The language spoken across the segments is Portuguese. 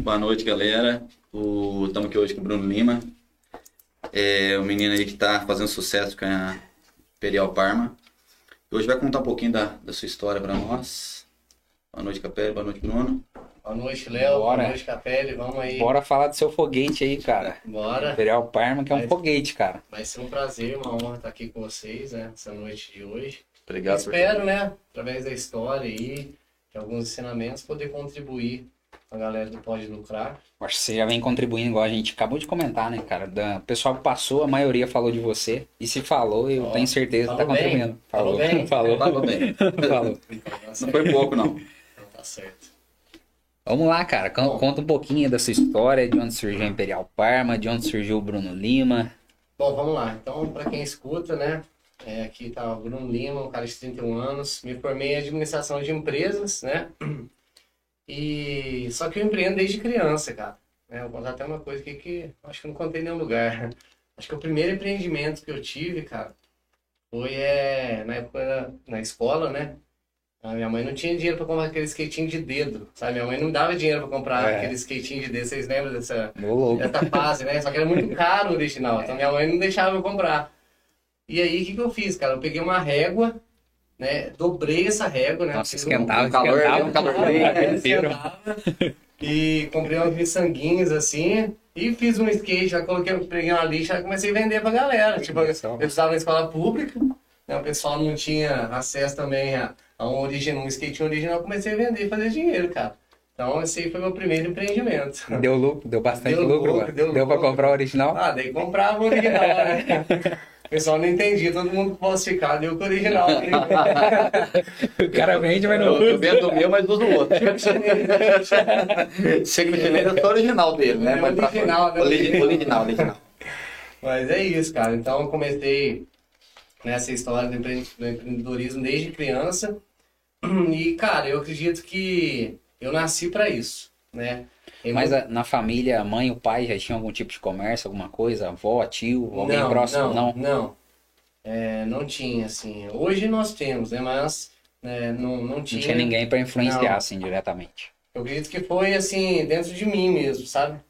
Boa noite, galera. Estamos aqui hoje com o Bruno Lima. É o menino aí que está fazendo sucesso com a Imperial Parma. Hoje vai contar um pouquinho da, da sua história para nós. Boa noite, Capelli. Boa noite, Bruno. Boa noite, Léo. Boa noite, Capelli. Vamos aí. Bora falar do seu foguete aí, cara. Bora. Imperial Parma, que é um vai, foguete, cara. Vai ser um prazer, uma honra estar aqui com vocês, né? Essa noite de hoje. Obrigado. espero, né? Através da história aí, de alguns ensinamentos, poder contribuir a galera do Pode Lucrar. Acho que você já vem contribuindo, igual a gente acabou de comentar, né, cara? Da, o pessoal que passou, a maioria falou de você. E se falou, eu oh, tenho certeza que tá contribuindo. Falou, falou bem. Falou, falou bem. falou. Não foi pouco, não. Então tá certo. Vamos lá, cara. Bom, Conta um pouquinho dessa história, de onde surgiu a Imperial Parma, de onde surgiu o Bruno Lima. Bom, vamos lá. Então, para quem escuta, né? É, aqui tá o Bruno Lima, um cara de 31 anos. Me formei em administração de empresas, né? E só que eu empreendo desde criança, cara. É, vou contar até uma coisa aqui que acho que não contei em nenhum lugar. Acho que o primeiro empreendimento que eu tive, cara, foi é, na época na escola, né? A minha mãe não tinha dinheiro para comprar aquele skatinho de dedo, sabe? Minha mãe não dava dinheiro para comprar é. aquele skatinho de dedo. Vocês lembram dessa, dessa fase, né? Só que era muito caro o original. Então minha mãe não deixava eu comprar. E aí, o que, que eu fiz, cara? Eu peguei uma régua né? Dobrei essa régua, né? Nossa, esquentava, um calor, esquentava, um calor. E comprei uns miçanguinhos assim e fiz um skate, já coloquei, peguei uma lixa e comecei a vender pra galera. Tipo, eu estava na escola pública, né? o pessoal não tinha acesso também a, a um, original, um skate original, comecei a vender e fazer dinheiro, cara. Então, esse aí foi meu primeiro empreendimento. Deu lucro, deu bastante deu lucro, lucro deu, deu pra comprar o original? Ah, daí comprava o original, né? O pessoal não entendia, todo mundo falsificado e o original. o cara vende, mas não Eu vendo o meu, mas uso o outro. Chega no chinês, é o original dele, né? É mas original, né? Original, original. Mas é isso, cara. Então eu comecei nessa história do empreendedorismo desde criança. E, cara, eu acredito que eu nasci para isso, né? Mas a, na família, a mãe, o pai já tinham algum tipo de comércio, alguma coisa? Avó, tio, alguém não, próximo? Não, não. Não, é, não tinha, assim. Hoje nós temos, né? Mas é, não, não tinha... Não tinha ninguém para influenciar, não. assim, diretamente. Eu acredito que foi, assim, dentro de mim mesmo, sabe?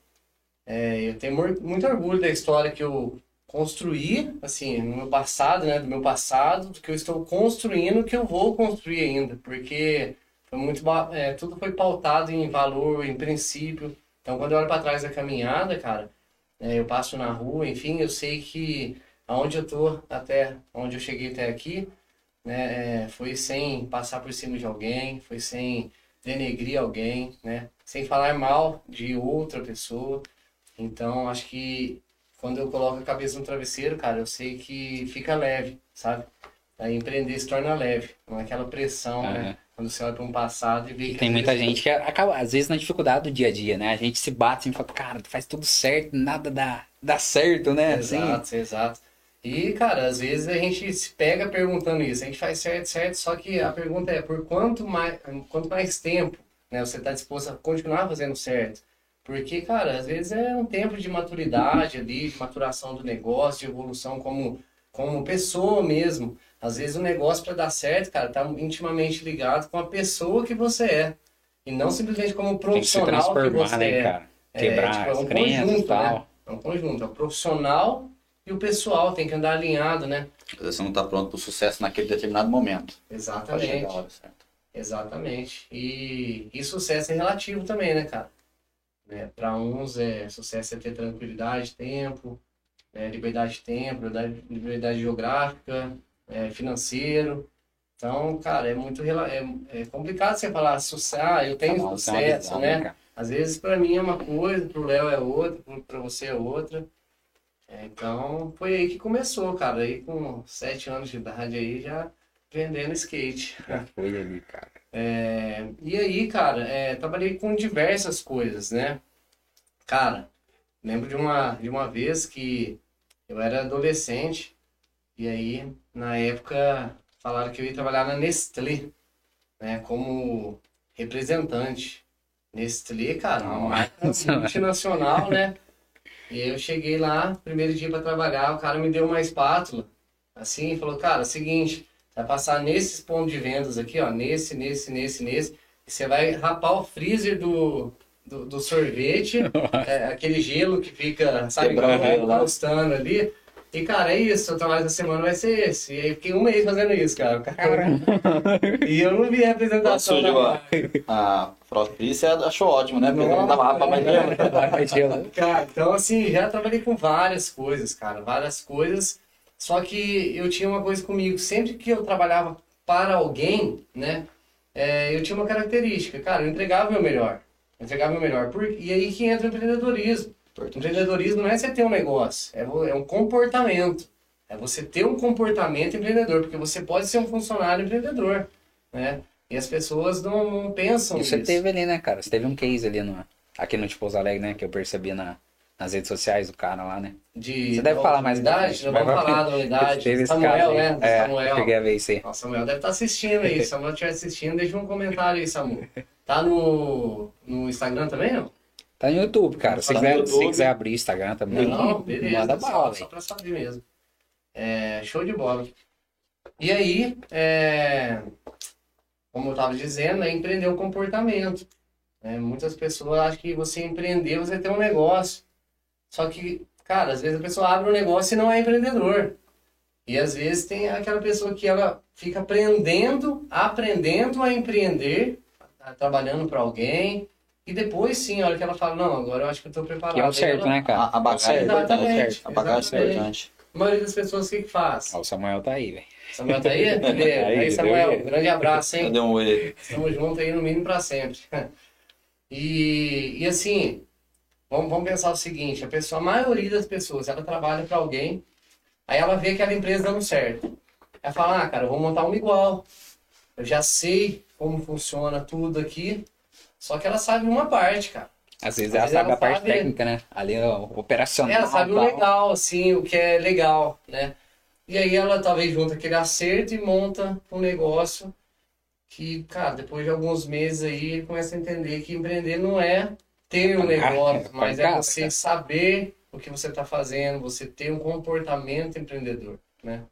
É, eu tenho muito orgulho da história que eu construí, assim, no meu passado, né? Do meu passado, do que eu estou construindo, que eu vou construir ainda. Porque muito é, tudo foi pautado em valor, em princípio. Então, quando eu olho para trás da caminhada, cara, é, eu passo na rua, enfim, eu sei que aonde eu tô até onde eu cheguei até aqui, né, é, foi sem passar por cima de alguém, foi sem denegrir alguém, né, sem falar mal de outra pessoa. Então, acho que quando eu coloco a cabeça no travesseiro, cara, eu sei que fica leve, sabe? Aí empreender se torna leve, não é aquela pressão, uhum. né? Quando você olha para um passado e vê que. Tem muita gente que acaba, às vezes, na dificuldade do dia a dia, né? A gente se bate e fala, cara, faz tudo certo, nada dá, dá certo, né? Exato, assim. exato. E, cara, às vezes a gente se pega perguntando isso. A gente faz certo, certo, só que a pergunta é por quanto mais, quanto mais tempo né, você está disposto a continuar fazendo certo? Porque, cara, às vezes é um tempo de maturidade ali, de maturação do negócio, de evolução como, como pessoa mesmo. Às vezes o negócio para dar certo, cara, tá intimamente ligado com a pessoa que você é. E não simplesmente como profissional que, que você né, é. Cara? Quebrar é, tipo, é um conjunto, tal. Né? É um conjunto. É o profissional e o pessoal tem que andar alinhado, né? Você não está pronto para o sucesso naquele determinado momento. Exatamente. Hora, Exatamente. E, e sucesso é relativo também, né, cara? Né? Para uns, é, sucesso é ter tranquilidade, tempo, é, liberdade de tempo, liberdade geográfica, é, financeiro. Então, cara, é muito é, é complicado você falar sucesso, ah, eu tenho tá sucesso, visão, né? Às vezes para mim é uma coisa, pro Léo é outra, para você é outra. É, então, foi aí que começou, cara. Aí com sete anos de idade aí já vendendo skate. Já foi ali, cara. É, e aí, cara, é, trabalhei com diversas coisas, né? Cara, lembro de uma, de uma vez que eu era adolescente e aí, na época, falaram que eu ia trabalhar na Nestlé, né, como representante. Nestlé, cara, uma marca multinacional, né? E eu cheguei lá, primeiro dia para trabalhar, o cara me deu uma espátula, assim, e falou, cara, seguinte, vai passar nesses pontos de vendas aqui, ó, nesse, nesse, nesse, nesse, e você vai rapar o freezer do, do, do sorvete, é, aquele gelo que fica, sabe, Quebrando o gelo lá. gostando ali. E, cara, é isso, o trabalho da semana vai ser esse. E aí fiquei um mês fazendo isso, cara. E eu não vi a apresentação da. A Frost Pris achou ótimo, né? Porque não dava rapa mais gelo. Cara, então assim, já trabalhei com várias coisas, cara, várias coisas. Só que eu tinha uma coisa comigo, sempre que eu trabalhava para alguém, né, é, eu tinha uma característica, cara, eu entregava o meu melhor. Eu entregava o meu melhor. Por, e aí que entra o empreendedorismo. Empreendedorismo não é você ter um negócio, é, é um comportamento. É você ter um comportamento empreendedor, porque você pode ser um funcionário empreendedor, né? E as pessoas não, não pensam E você nisso. teve ali, né, cara? Você teve um case ali no, aqui no Tipo Alegre, né? Que eu percebi na, nas redes sociais do cara lá, né? de Você deve da falar mais unidade, frente, não vamos vai- falar da unidade. Teve esse Samuel, caso né? É, Samuel. cheguei a ver isso aí. Samuel deve estar assistindo aí. Se Samuel estiver assistindo, deixa um comentário aí, Samuel. Tá no, no Instagram também, não? Tá no YouTube, cara. Se Tá quiser, YouTube. se quiser abrir Instagram também, Não, beleza. manda só, bala, só velho. pra saber mesmo. É, show de bola. E aí, é, como eu estava dizendo, é empreender o comportamento. né? Muitas pessoas acham que você empreender, você tem um negócio. Só que, cara, às vezes a pessoa abre um negócio e não é empreendedor. E às vezes tem aquela pessoa que ela fica aprendendo, aprendendo a empreender, tá trabalhando para alguém. E depois sim, a hora que ela fala, não, agora eu acho que eu tô preparado. Que é o certo, ela- né, cara? A, a bagagem é certo, importante. A bagagem é importante. A maioria das pessoas o que, que faz? Ó, o Samuel tá aí, velho. Samuel tá aí? Cadê? Aí, Aí, deu Samuel, jeito. grande abraço, hein? Cadê um oi? Estamos juntos aí no mínimo para sempre. E, e assim, vamos, vamos pensar o seguinte: a, pessoa, a maioria das pessoas, ela trabalha para alguém, aí ela vê aquela empresa dando certo. Ela fala: ah, cara, eu vou montar uma igual. Eu já sei como funciona tudo aqui, só que ela sabe uma parte, cara. Às vezes Às ela vezes sabe ela a parte sabe- técnica, né? Ali é o operacional. Ela sabe o legal, assim, o que é legal, né? E aí ela talvez junta aquele acerto e monta um negócio que, cara, depois de alguns meses aí, ele começa a entender que empreender não é ter um negócio, mas é você saber o que você está fazendo, você ter um comportamento empreendedor, né?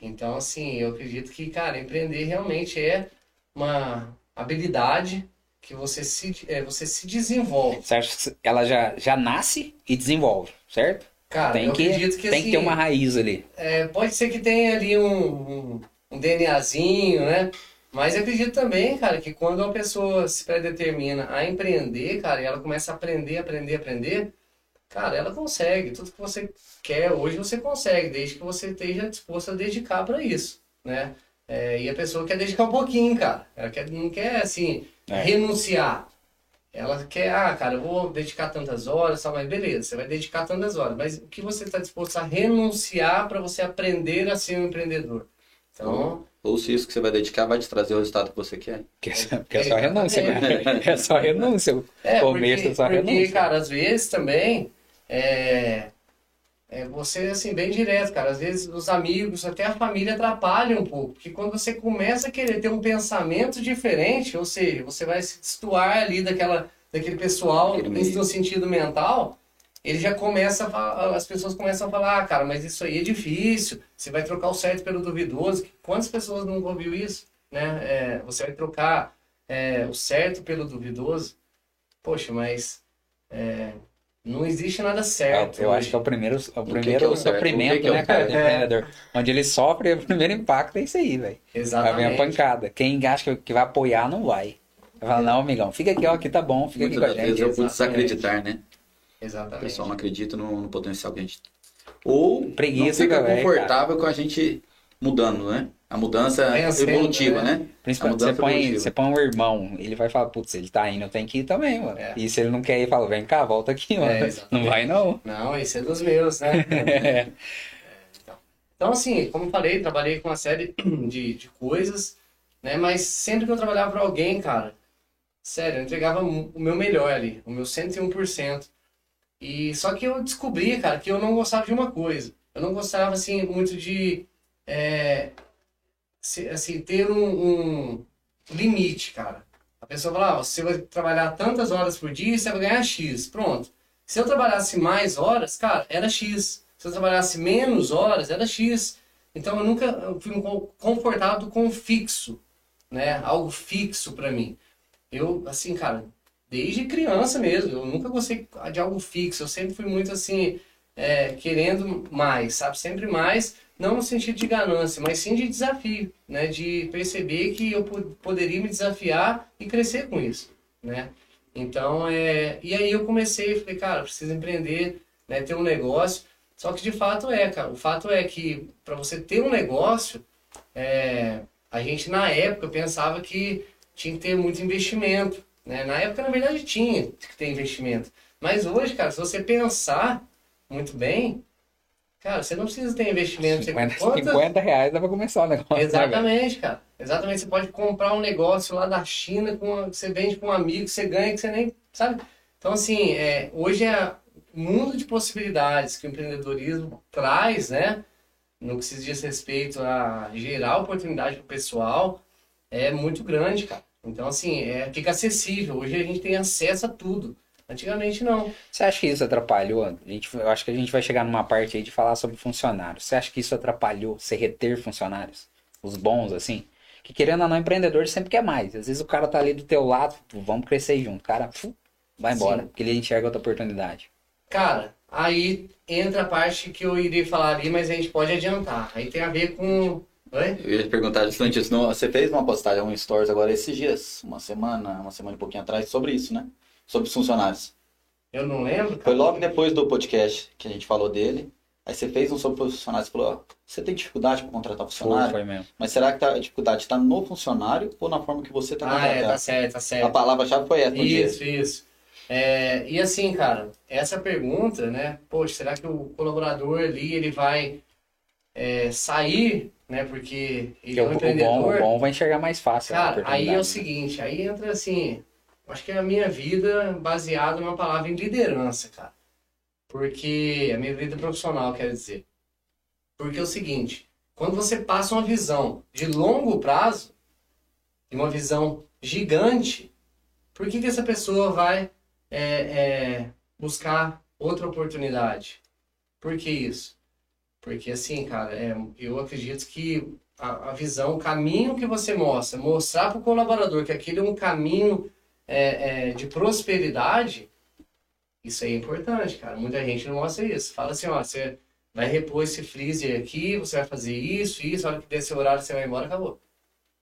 Então, assim, eu acredito que, cara, empreender realmente é uma habilidade que você se, é, você se desenvolve. Você acha que ela já, já nasce e desenvolve, certo? Cara, tem eu que, acredito que, tem assim, que ter uma raiz ali. É, pode ser que tenha ali um, um, um DNAzinho, né? Mas acredito também, cara, que quando uma pessoa se predetermina a empreender, cara, e ela começa a aprender, aprender, aprender, cara, ela consegue. Tudo que você quer hoje você consegue, desde que você esteja disposto a dedicar para isso, né? É, e a pessoa quer dedicar um pouquinho, cara. Ela quer, não quer, assim, É. renunciar. Ela quer, ah, cara, eu vou dedicar tantas horas, mas beleza, você vai dedicar tantas horas. Mas o que você está disposto a renunciar para você aprender a ser um empreendedor? Então, Ou se isso que você vai dedicar vai te trazer o resultado que você quer. Porque, é- porque é só renúncia, cara. É só renúncia. O é, começo porque, é só porque renúncia. cara, às vezes também, é, é você, assim, bem direto, cara. Às vezes os amigos, até a família atrapalham um pouco. Porque quando você começa a querer ter um pensamento diferente, ou seja, você vai se destoar ali daquela, daquele pessoal no sentido mental, ele já começa a falar, as pessoas começam a falar, ah, cara, mas isso aí é difícil, você vai trocar o certo pelo duvidoso. Quantas pessoas não ouviu isso? Né? É, você vai trocar é, o certo pelo duvidoso? Poxa, mas é, não existe nada certo. Eu hoje. acho que é o primeiro, é o que que é primeiro o sofrimento, O que que é o né, cara, do empreendedor. Onde ele sofre, o primeiro impacto é isso aí, velho. Vai vir a Exatamente. pancada. Quem acha que- vai apoiar, não vai. Vai falar, não, amigão, fica aqui, ó, aqui tá bom, fica aqui com a gente. eu vou exatamente. desacreditar, né? O Exatamente. pessoal não acredita no, no potencial que a gente Ou Preguiça, não fica velho, confortável com a gente mudando, né? A mudança Vencendo, evolutiva, né? né? Principalmente você põe, evolutiva. você põe um irmão, ele vai falar, putz, ele tá indo, eu tenho que ir também, mano. É. E se ele não quer ir, fala, vem cá, volta aqui, mano. exatamente. não vai não. Não, esse é dos meus, né? Então, assim, como eu falei, trabalhei com uma série de, de coisas, né? Mas sempre que eu trabalhava para alguém, cara, sério, eu entregava o meu melhor ali, o meu 101%. E só que eu descobri, cara, que eu não gostava de uma coisa. Eu não gostava, assim, muito de, é, se- assim, ter um, um limite, cara. A pessoa fala, ah, você vai trabalhar tantas horas por dia você vai ganhar X. Pronto. Se eu trabalhasse mais horas, cara, era X. Se eu trabalhasse menos horas, era X. Então eu nunca fui confortável com fixo, né? Algo fixo pra mim. Eu, assim, cara, desde criança mesmo. Eu nunca gostei de algo fixo. Eu sempre fui muito assim, é, querendo mais, sabe? Sempre mais, não no sentido de ganância, mas sim de desafio, né? De perceber que eu poderia me desafiar e crescer com isso, né? Então, é... E aí eu comecei, falei, cara, preciso empreender, né? Ter um negócio. Só que de fato é, cara. O fato é que para você ter um negócio, é... a gente na época pensava que tinha que ter muito investimento, né? Na época, na verdade, tinha que ter investimento. Mas hoje, cara, se você pensar muito bem, cara, você não precisa ter investimento. 50, você conta... 50 reais dá pra começar o negócio. Né, Exatamente, né, cara. Exatamente. Você pode comprar um negócio lá da China, com você vende com um amigo, você ganha, que você nem sabe. Então, assim, é, hoje é o mundo de possibilidades que o empreendedorismo traz, né? No que se diz respeito a gerar oportunidade para o pessoal, é muito grande, cara. Então, assim, é, fica acessível. Hoje a gente tem acesso a tudo. Antigamente não. Você acha que isso atrapalhou? A gente, eu acho que a gente vai chegar numa parte aí de falar sobre funcionários. Você acha que isso atrapalhou você reter funcionários? Os bons, assim? Que querendo ou não, empreendedor sempre quer mais. Às vezes o cara tá ali do teu lado, vamos crescer junto. O cara fu, vai embora, Sim. porque ele enxerga outra oportunidade. Cara, aí entra a parte que eu iria falar ali, mas a gente pode adiantar. Aí tem a ver com Oi? Eu ia te perguntar justamente isso. Não, você fez uma postagem, um stories agora esses dias, uma semana, uma semana e pouquinho atrás, sobre isso, né? Sobre os funcionários. Eu não lembro. Cara. Foi logo depois do podcast que a gente falou dele. Aí você fez um sobre os funcionários e falou, ó, você tem dificuldade para contratar funcionário? Foi, foi mesmo. Mas será que tá, a dificuldade está no funcionário ou na forma que você está Ah, é, tá certo, tá certo. A palavra-chave foi essa. Isso, dia. isso. É, e assim, cara, essa pergunta, né? Poxa, será que o colaborador ali, ele vai é, sair né? Porque ele é um empreendedor. O bom, o bom vai enxergar mais fácil. Cara, aí é o seguinte, aí entra assim, acho que é a minha vida baseada numa palavra em liderança, cara. Porque a minha vida profissional, quer dizer. Porque é o seguinte, quando você passa uma visão de longo prazo, e uma visão gigante, por que, que essa pessoa vai é, é, buscar outra oportunidade? Por que isso? Porque assim, cara, é, eu acredito que a, a, visão, o caminho que você mostra, mostrar para o colaborador que aquele é um caminho é, é, de prosperidade, isso aí é importante, cara. Muita gente não mostra isso. Fala assim, ó, você vai repor esse freezer aqui, você vai fazer isso, isso, a hora que der seu horário você vai embora, acabou.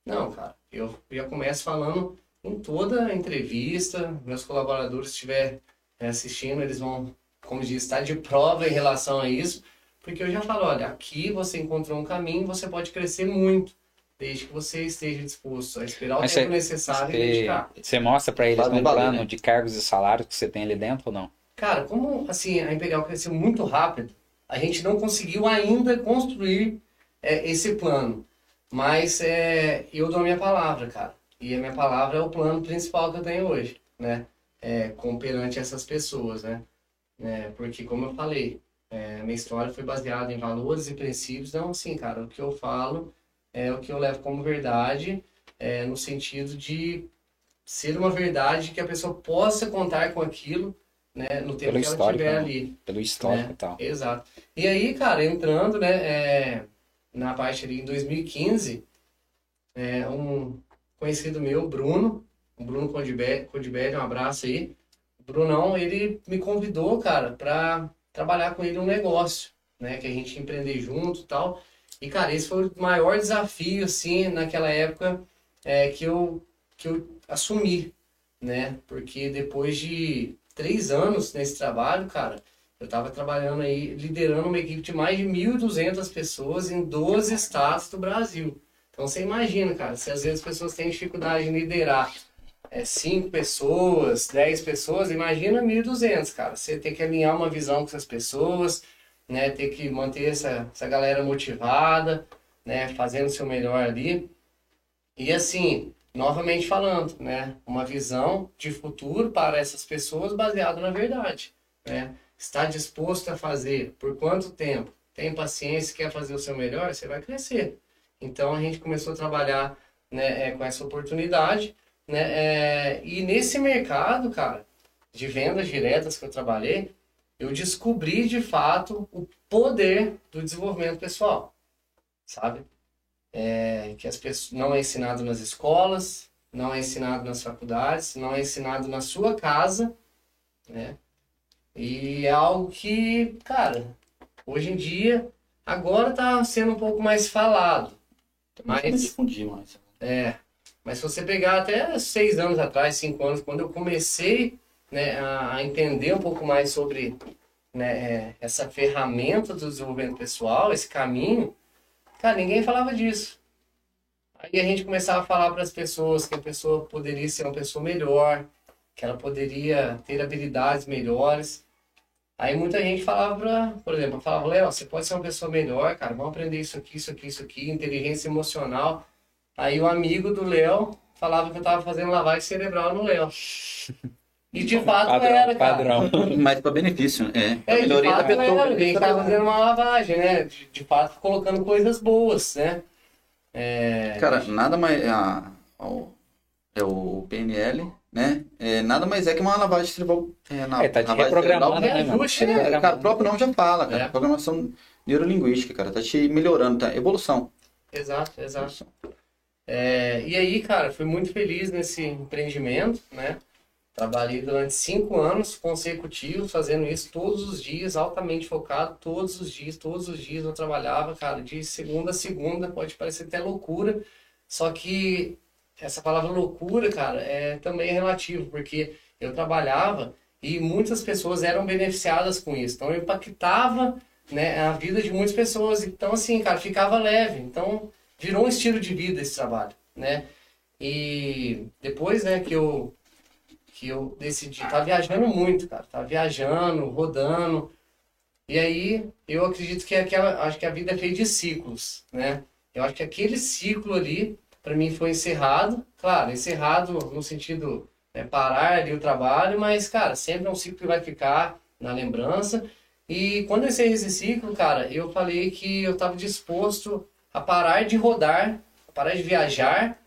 Não, cara, eu já começo falando em toda entrevista, meus colaboradores estiver é, assistindo, eles vão, como diz, estar de prova em relação a isso. Porque eu já falo, olha, aqui você encontrou um caminho, você pode crescer muito, desde que você esteja disposto a esperar o Mas tempo necessário você, e dedicar. Você mostra para eles um plano né? de cargos e salários que você tem ali dentro ou não? Cara, como assim a Imperial cresceu muito rápido, a gente não conseguiu ainda construir é, esse plano. Mas é, eu dou a minha palavra, cara. E a minha palavra é o plano principal que eu tenho hoje, né? É, com perante essas pessoas, né? É, porque, como eu falei, é, minha história foi baseada em valores e princípios. Então, assim, cara, o que eu falo é o que eu levo como verdade, é, no sentido de ser uma verdade que a pessoa possa contar com aquilo, né, no tempo pelo que ela estiver né? ali. Pelo histórico né? e tal. Exato. E aí, cara, entrando, né, é, na parte ali em 2015, é, um conhecido meu, Bruno, o Bruno Condibelli, um abraço aí. O Brunão, ele me convidou, cara, para trabalhar com ele um negócio, né? Que a gente empreender junto e tal. E, cara, esse foi o maior desafio, assim, naquela época é, que, eu, que eu assumi, né? Porque depois de três anos nesse trabalho, cara, eu estava trabalhando aí, liderando uma equipe de mais de 1.200 pessoas em 12 estados do Brasil. Então você imagina, cara, se às vezes as pessoas têm dificuldade em liderar é, cinco pessoas, dez pessoas, imagina 1.200, cara. Você tem que alinhar uma visão com essas pessoas, né? Ter que manter essa, essa galera motivada, né? Fazendo o seu melhor ali. E assim, novamente falando, né? Uma visão de futuro para essas pessoas baseada na verdade, né? Está disposto a fazer por quanto tempo? Tem paciência, quer fazer o seu melhor, você vai crescer. Então a gente começou a trabalhar né, é, com essa oportunidade né? É, e nesse mercado, cara, de vendas diretas que eu trabalhei, eu descobri de fato o poder do desenvolvimento pessoal, sabe? É, que as pessoas não é ensinado nas escolas, não é ensinado nas faculdades, não é ensinado na sua casa, né? E é algo que, cara, hoje em dia, agora tá sendo um pouco mais falado. Mas difundir mais. É, mas se você pegar até seis anos atrás, cinco anos, quando eu comecei né, a, entender um pouco mais sobre né, é, essa ferramenta do desenvolvimento pessoal, esse caminho, cara, ninguém falava disso. Aí a gente começava a falar para as pessoas que a pessoa poderia ser uma pessoa melhor, que ela poderia ter habilidades melhores. Aí muita gente falava, pra, por exemplo, falava, Léo, você pode ser uma pessoa melhor, cara, vamos aprender isso aqui, isso aqui, isso aqui, inteligência emocional. Aí o amigo do Léo falava que eu tava fazendo lavagem cerebral no Léo. E de fato Padrão, era, cara. padrão. Mas para benefício, né? É, É, melhoria da pessoa. era, a gente tava fazendo uma lavagem, né? De, de fato, colocando coisas boas, né? É, Cara, nada mais. A, o- é o PNL, né? É, nada mais é que uma lavagem cerebral. É, na, É, tá te lavagem reprogramando, cerebral, né, mano? ajuste, né? É, cara, o próprio nome já fala, cara. É. Programação neurolinguística, cara. Tá te melhorando, tá? Evolução. Exato, exato. É, e aí, cara, fui muito feliz nesse empreendimento, né? Trabalhei durante cinco anos consecutivos fazendo isso todos os dias, altamente focado, todos os dias, todos os dias eu trabalhava, cara, de segunda a segunda, pode parecer até loucura, só que essa palavra loucura, cara, é também relativo, porque eu trabalhava e muitas pessoas eram beneficiadas com isso, então eu impactava, né, a vida de muitas pessoas, então assim, cara, ficava leve, então virou um estilo de vida esse trabalho, né? E depois, né, que eu que eu decidi, tá viajando muito, cara, tá viajando, rodando. E aí, eu acredito que aquela, acho que a vida é feita de ciclos, né? Eu acho que aquele ciclo ali para mim foi encerrado, claro, encerrado no sentido né, parar ali o trabalho, mas cara, sempre é um ciclo que vai ficar na lembrança. E quando eu encerrei esse ciclo, cara, eu falei que eu estava disposto a parar de rodar, a parar de viajar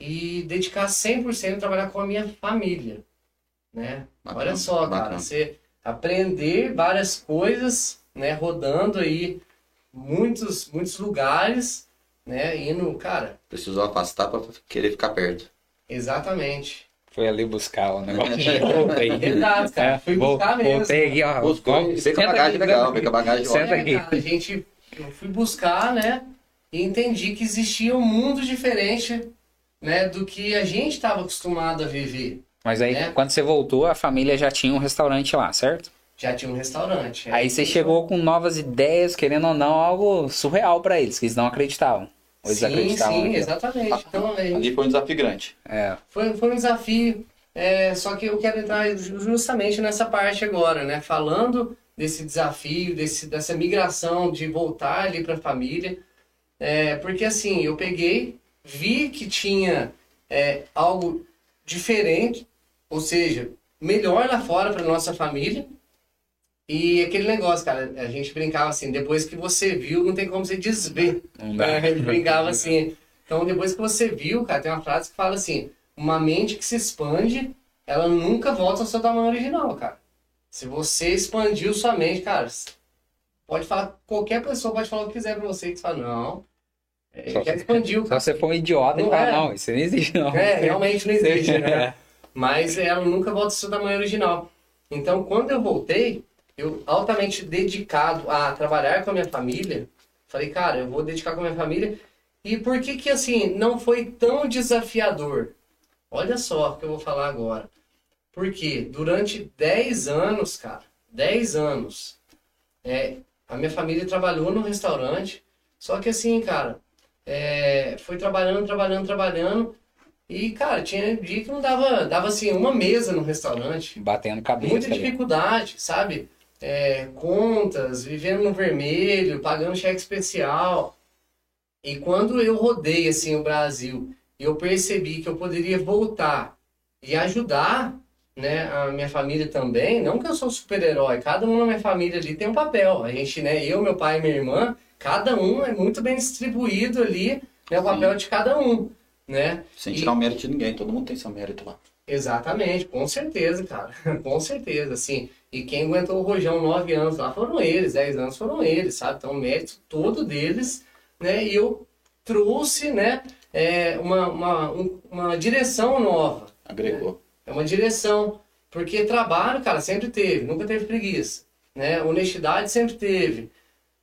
e dedicar 100% a trabalhar com a minha família, né? Bacana, Olha só, cara, bacana. você aprender várias coisas, né, rodando aí muitos muitos lugares, né, indo, cara, Precisou afastar pra querer ficar perto. exatamente. Foi ali buscar o negócio. Voltei. Exato, cara, É, fui vol- buscar mesmo. Voltei aqui, ó. Buscou, veio com a bagagem aqui, legal, veio com a bagagem Senta ótima. aqui. cara, a gente, eu fui buscar, né, e entendi que existia um mundo diferente, né, do que a gente estava acostumado a viver. Mas aí, É. quando você voltou, a família já tinha um restaurante lá, certo? Já tinha um restaurante. Aí você chegou com novas ideias, querendo ou não, algo surreal pra eles, que eles não acreditavam. Ou eles Sim, acreditavam. sim, naquilo. exatamente. Então, a gente Ali foi um desafio grande. É. Foi, foi um desafio, é, só que eu quero entrar ju- justamente nessa parte agora, né? Falando desse desafio, desse, dessa migração de voltar ali para a família. É, porque assim, eu peguei, vi que tinha é, algo diferente, ou seja, melhor lá fora para nossa família. E aquele negócio, cara, a gente brincava assim, depois que você viu, não tem como você desver. Não dá. É, a gente brincava assim. Então, depois que você viu, cara, tem uma frase que fala assim: uma mente que se expande, ela nunca volta ao seu tamanho original, cara. Se você expandiu sua mente, cara, pode falar, qualquer pessoa pode falar o que quiser pra você, que você fala, não, é, Só já expandiu, Só você for um idiota e Não falar, é. não, isso não existe, não. É, realmente não existe, né? Mas ela nunca volta ao seu tamanho original. Então, quando eu voltei, eu altamente dedicado a trabalhar com a minha família, falei, cara, eu vou dedicar com a minha família. E por que que, assim, não foi tão desafiador? Olha só o que eu vou falar agora. Porque durante 10 anos, cara, 10 anos, é, a minha família trabalhou no restaurante, só que assim, cara, é, foi trabalhando, trabalhando, trabalhando, e, cara, tinha dia que não dava, dava assim, uma mesa no restaurante. Batendo cabeça. Muita ali. dificuldade, sabe? É, contas, vivendo no vermelho, pagando cheque especial. E quando eu rodei, assim, o Brasil, e eu percebi que eu poderia voltar e ajudar, né, a minha família também, não que eu sou super-herói, cada um na minha família ali tem um papel. A gente, né, eu, meu pai e minha irmã, cada um é muito bem distribuído ali, né, o papel de cada um, né? Sem E- tirar o mérito de ninguém, todo mundo tem seu mérito lá. Exatamente, com certeza, cara. com certeza, assim. E quem aguentou o Rojão nove anos lá foram eles, dez anos foram eles, sabe? Então, o mérito todo deles, né? E eu trouxe, né, é, uma, uma, um- uma direção nova. Agregou. É uma direção. Porque trabalho, cara, sempre teve, nunca teve preguiça. Né? Honestidade sempre teve.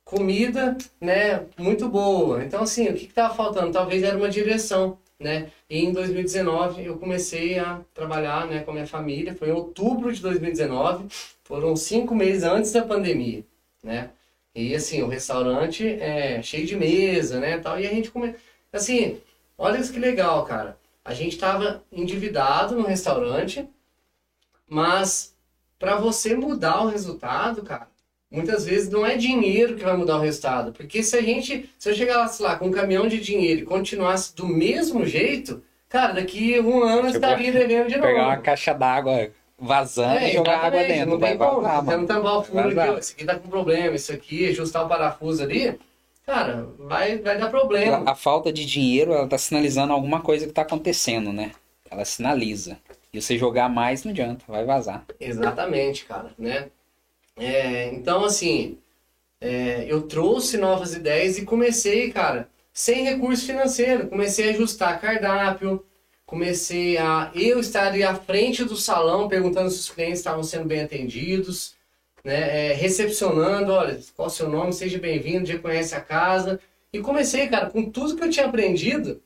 Comida, né, muito boa. Então, assim, o que estava faltando? Talvez era uma direção, né? E em 2019 eu comecei a trabalhar, né, com a minha família. Foi em outubro de 2019. Foram cinco meses antes da pandemia, né? E, assim, o restaurante é cheio de mesa, né, tal. E a gente come... Assim, olha isso que legal, cara. A gente estava endividado no restaurante, mas para você mudar o resultado, cara, muitas vezes não é dinheiro que vai mudar o resultado. Porque se a gente, se eu chegasse lá com um caminhão de dinheiro e continuasse do mesmo jeito, cara, daqui a um ano você Tipo, estaria devendo de novo. Pegar uma caixa d'água vazando É, e jogar água dentro. Não Vai vazar, mano. o fundo Vai aqui, esse aqui tá com problema, isso aqui, ajustar o parafuso ali, cara, vai, vai dar problema. A falta de dinheiro, ela tá sinalizando alguma coisa que tá acontecendo, né? Ela sinaliza. E você jogar mais não adianta, vai vazar. Exatamente, cara, né? É, então, assim, é, eu trouxe novas ideias e comecei, cara, sem recurso financeiro. Comecei a ajustar cardápio, comecei a eu estar à frente do salão perguntando se os clientes estavam sendo bem atendidos, né? É, recepcionando, olha, qual o seu nome, seja bem-vindo, já conhece a casa. E comecei, cara, com tudo que eu tinha aprendido,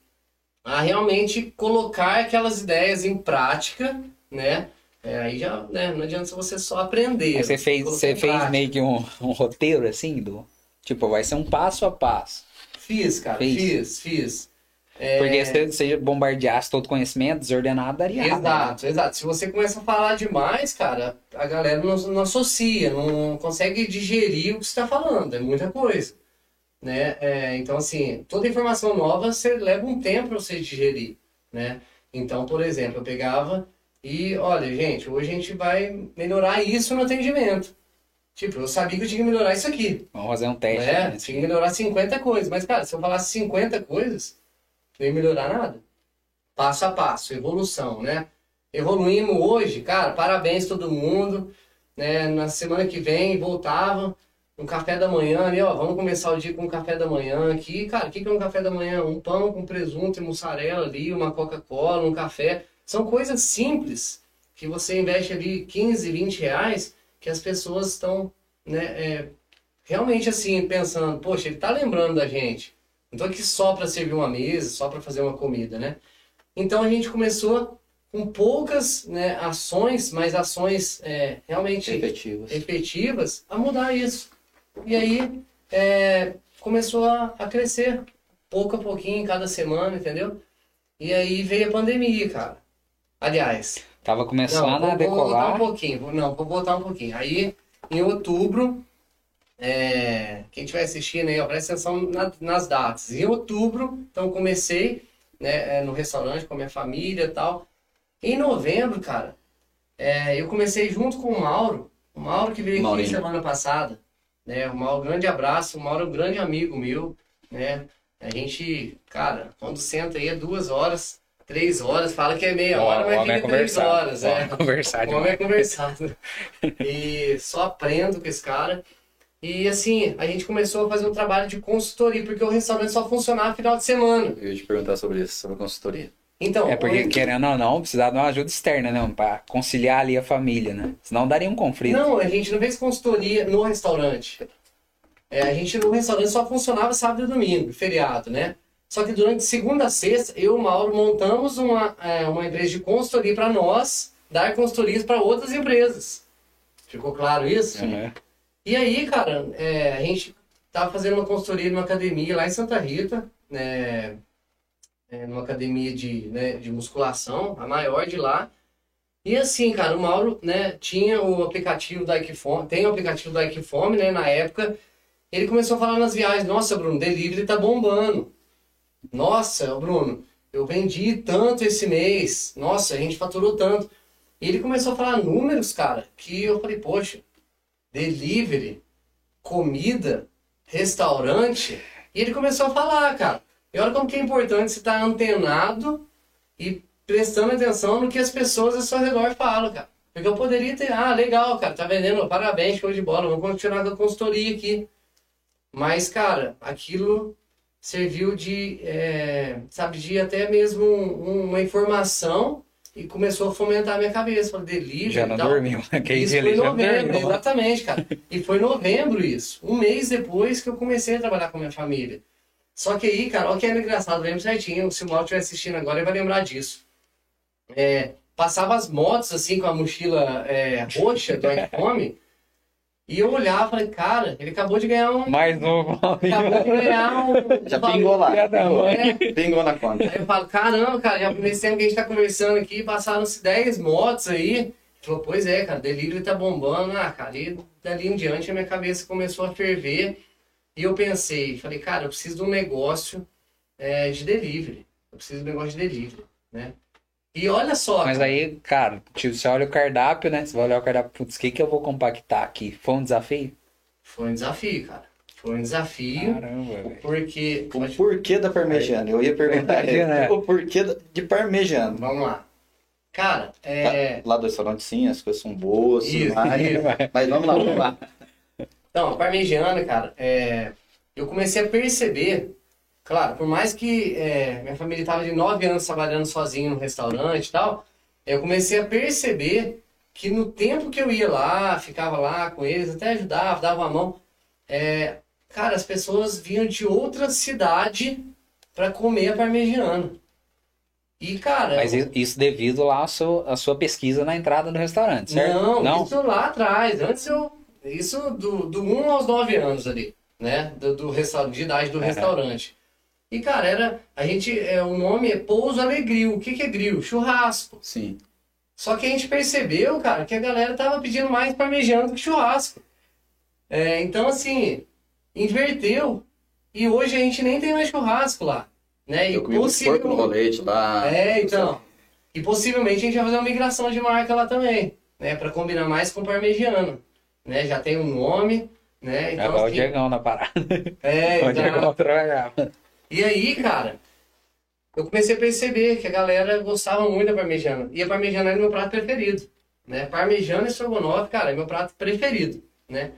a realmente colocar aquelas ideias em prática, né? É, aí já, né, não adianta você só aprender. Aí você fez, você fez meio que um, um roteiro assim, do. Tipo, vai ser um passo a passo. Fiz, cara, fiz, fiz. É, Porque se você bombardeasse todo conhecimento, desordenado, daria né? Exato, exato. Se você começa a falar demais, cara, a galera não, não associa, não consegue digerir o que você está falando, é muita coisa. Né? É, então, assim, toda informação nova você leva um tempo para você digerir. Né? Então, por exemplo, eu pegava e, olha, gente, hoje a gente vai melhorar isso no atendimento. Tipo, eu sabia que eu tinha que melhorar isso aqui. Vamos fazer um teste. É, né? tinha que melhorar 50 coisas. Mas, cara, se eu falasse 50 coisas, não ia melhorar nada. Passo a passo, evolução, né? Evoluímos hoje, cara, parabéns todo mundo. Né? Na semana que vem voltava um café da manhã ali, ó. Vamos começar o dia com um café da manhã aqui. Cara, o que que é um café da manhã? Um pão com presunto e mussarela ali, uma Coca-Cola, um café. São coisas simples que você investe ali 15, 20 reais que as pessoas estão, né, é, realmente assim, pensando, poxa, ele tá lembrando da gente. Não tô aqui só para servir uma mesa, só para fazer uma comida, né? Então a gente começou com poucas né, ações, mas ações é, realmente Efetivos. efetivas a mudar isso. E aí é, começou a, a crescer, pouco a pouquinho, cada semana, entendeu? E aí veio a pandemia, cara. Aliás, Tava não, começando vou, a vou voltar decolar. um pouquinho. vou- Não, vou voltar um pouquinho. Aí, em outubro, é, quem estiver assistindo aí, ó, presta atenção na- nas datas. Em outubro, então comecei né, é, no restaurante com a minha família e tal. Em novembro, cara, é, eu comecei junto com o Mauro. O Mauro que veio aqui Maurinho. semana passada. Né, o Mauro, grande abraço. O Mauro é um grande amigo meu. Né? A gente, cara, quando senta aí é duas horas, três horas, fala que é meia hora, o mas homem é fica três conversado. horas. O É. homem é conversado O homem é conversado. E só aprendo com esse cara. E assim, a gente começou a fazer um trabalho de consultoria, porque o restaurante só funcionava final de semana. Eu ia te perguntar sobre isso, sobre consultoria. Então, É porque, o- querendo ou não, precisava de uma ajuda externa, né? Pra conciliar ali a família, né? Senão daria um conflito. não, a gente não fez consultoria no restaurante. É, a gente no restaurante só funcionava sábado e domingo, feriado, né? Só que durante segunda a sexta, eu e o Mauro montamos uma, é, uma empresa de consultoria para nós, dar consultorias para outras empresas. Ficou claro isso? Né? E aí, cara, é, a gente tava fazendo uma consultoria numa academia lá em Santa Rita, né, é, numa academia de, né, de musculação, a maior de lá. E assim, cara, o Mauro, né, tinha o aplicativo da Equifome, tem o aplicativo da Equifome, né, na época. Ele começou a falar nas viagens, nossa, Bruno, delivery tá bombando. Nossa, Bruno, eu vendi tanto esse mês. Nossa, a gente faturou tanto. E ele começou a falar números, cara, que eu falei, poxa, delivery, comida, restaurante. E ele começou a falar, cara. E olha como que é importante você estar antenado e prestando atenção no que as pessoas ao seu redor falam, cara. Porque eu poderia ter, ah, legal, cara, tá vendendo, parabéns, show de bola, vamos continuar com a consultoria aqui. Mas, cara, aquilo serviu de, é, sabe, de até mesmo um- uma informação e começou a fomentar a minha cabeça. Falei, delivery Já não dormiu. Aquele Isso dia foi em novembro, dormiu. exatamente, cara. E foi em novembro isso. Um mês depois que eu comecei a trabalhar com a minha família. Só que aí, cara, olha que era engraçado, lembro certinho. Se o Mauro estiver assistindo agora, ele vai lembrar disso. É, passava as motos assim com a mochila é, roxa do iPhone. E eu olhava e falei, cara, ele acabou de ganhar um. Mais novo. Acabou de ganhar um. Já pingou lá. É, Pingou na conta. Aí eu falo, caramba, cara, já nesse tempo que a gente tá conversando aqui, passaram-se 10 motos aí. Ele falou, pois é, cara, delivery tá bombando. Ah, cara, e dali em diante a minha cabeça começou a ferver. E eu pensei, falei, cara, eu preciso de um negócio é, de delivery. Eu preciso de um negócio de delivery, né? E olha só, Mas cara, aí, cara, tipo, você olha o cardápio, né? Você vai olhar o cardápio, putz, o que que eu vou compactar aqui? Foi um desafio? foi um desafio, cara. Foi um desafio, Caramba, velho. porque... O porquê da parmegiana? Eu ia perguntar né? o porquê de parmegiana. Vamos lá. Cara, é... Lá do restaurante sim, as coisas são boas, Isso, mais. isso. Mas vamos lá, vamos lá. Então, parmegiana, cara, é, eu comecei a perceber, claro, por mais que é, minha família estava de nove anos trabalhando sozinho no restaurante e tal, eu comecei a perceber que no tempo que eu ia lá, ficava lá com eles, até ajudava, dava uma mão, é, cara, as pessoas vinham de outra cidade para comer a parmegiana. E, cara, Mas isso devido lá à sua, à sua pesquisa na entrada do restaurante, certo? não, isso lá atrás. Antes eu. Isso do, do 1 aos 9 anos ali, né? Do, do restaurante, de idade do Aham. restaurante. E, cara, era. A gente. É, o nome é Pouso Alegril. O que, que é grill? Churrasco. Sim. Só que a gente percebeu, cara, que a galera tava pedindo mais parmegiana do que churrasco. É, então, assim, inverteu. E hoje a gente nem tem mais churrasco lá. Né? E Eu comi porco no rolete lá. é, então. E possivelmente a gente vai fazer uma migração de marca lá também, né? Pra combinar mais com parmegiana, né? Já tem um nome, né? É Então, igual o assim, Diegão na parada. é, o então- Diegão trabalhava. E aí, cara, eu comecei a perceber que a galera gostava muito da parmegiana. E a parmegiana era meu prato preferido, né? Parmegiana e estrogonofe, cara, é meu prato preferido, né?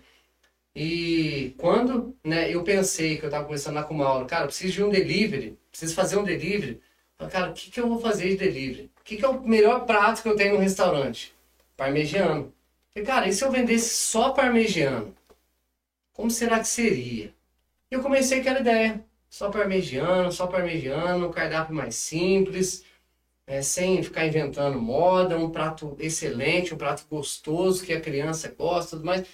E quando né, eu pensei que eu tava conversando lá com o Mauro, cara, preciso de um delivery, preciso fazer um delivery. Falei, cara, o que, que eu vou fazer de delivery? O que, que é o melhor prato que eu tenho no restaurante? Parmegiano. Falei, cara, e se eu vendesse só parmegiano? Como será que seria? E eu comecei aquela ideia. Só parmegiano, só parmegiano, um cardápio mais simples, é, sem ficar inventando moda, um prato excelente, um prato gostoso que a criança gosta, tudo mais.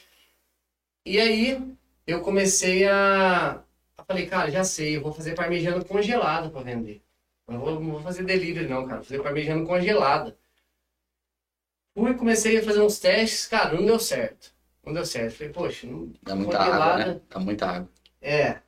E aí eu comecei a, a falei, cara, já sei, eu vou fazer parmegiana congelada para vender. Não vou, não vou fazer delivery não, cara, vou fazer parmegiana congelada. Fui, comecei a fazer uns testes, cara, não deu certo. Não deu certo. Falei, poxa, não, Dá muita água, né? Dá muita água. é,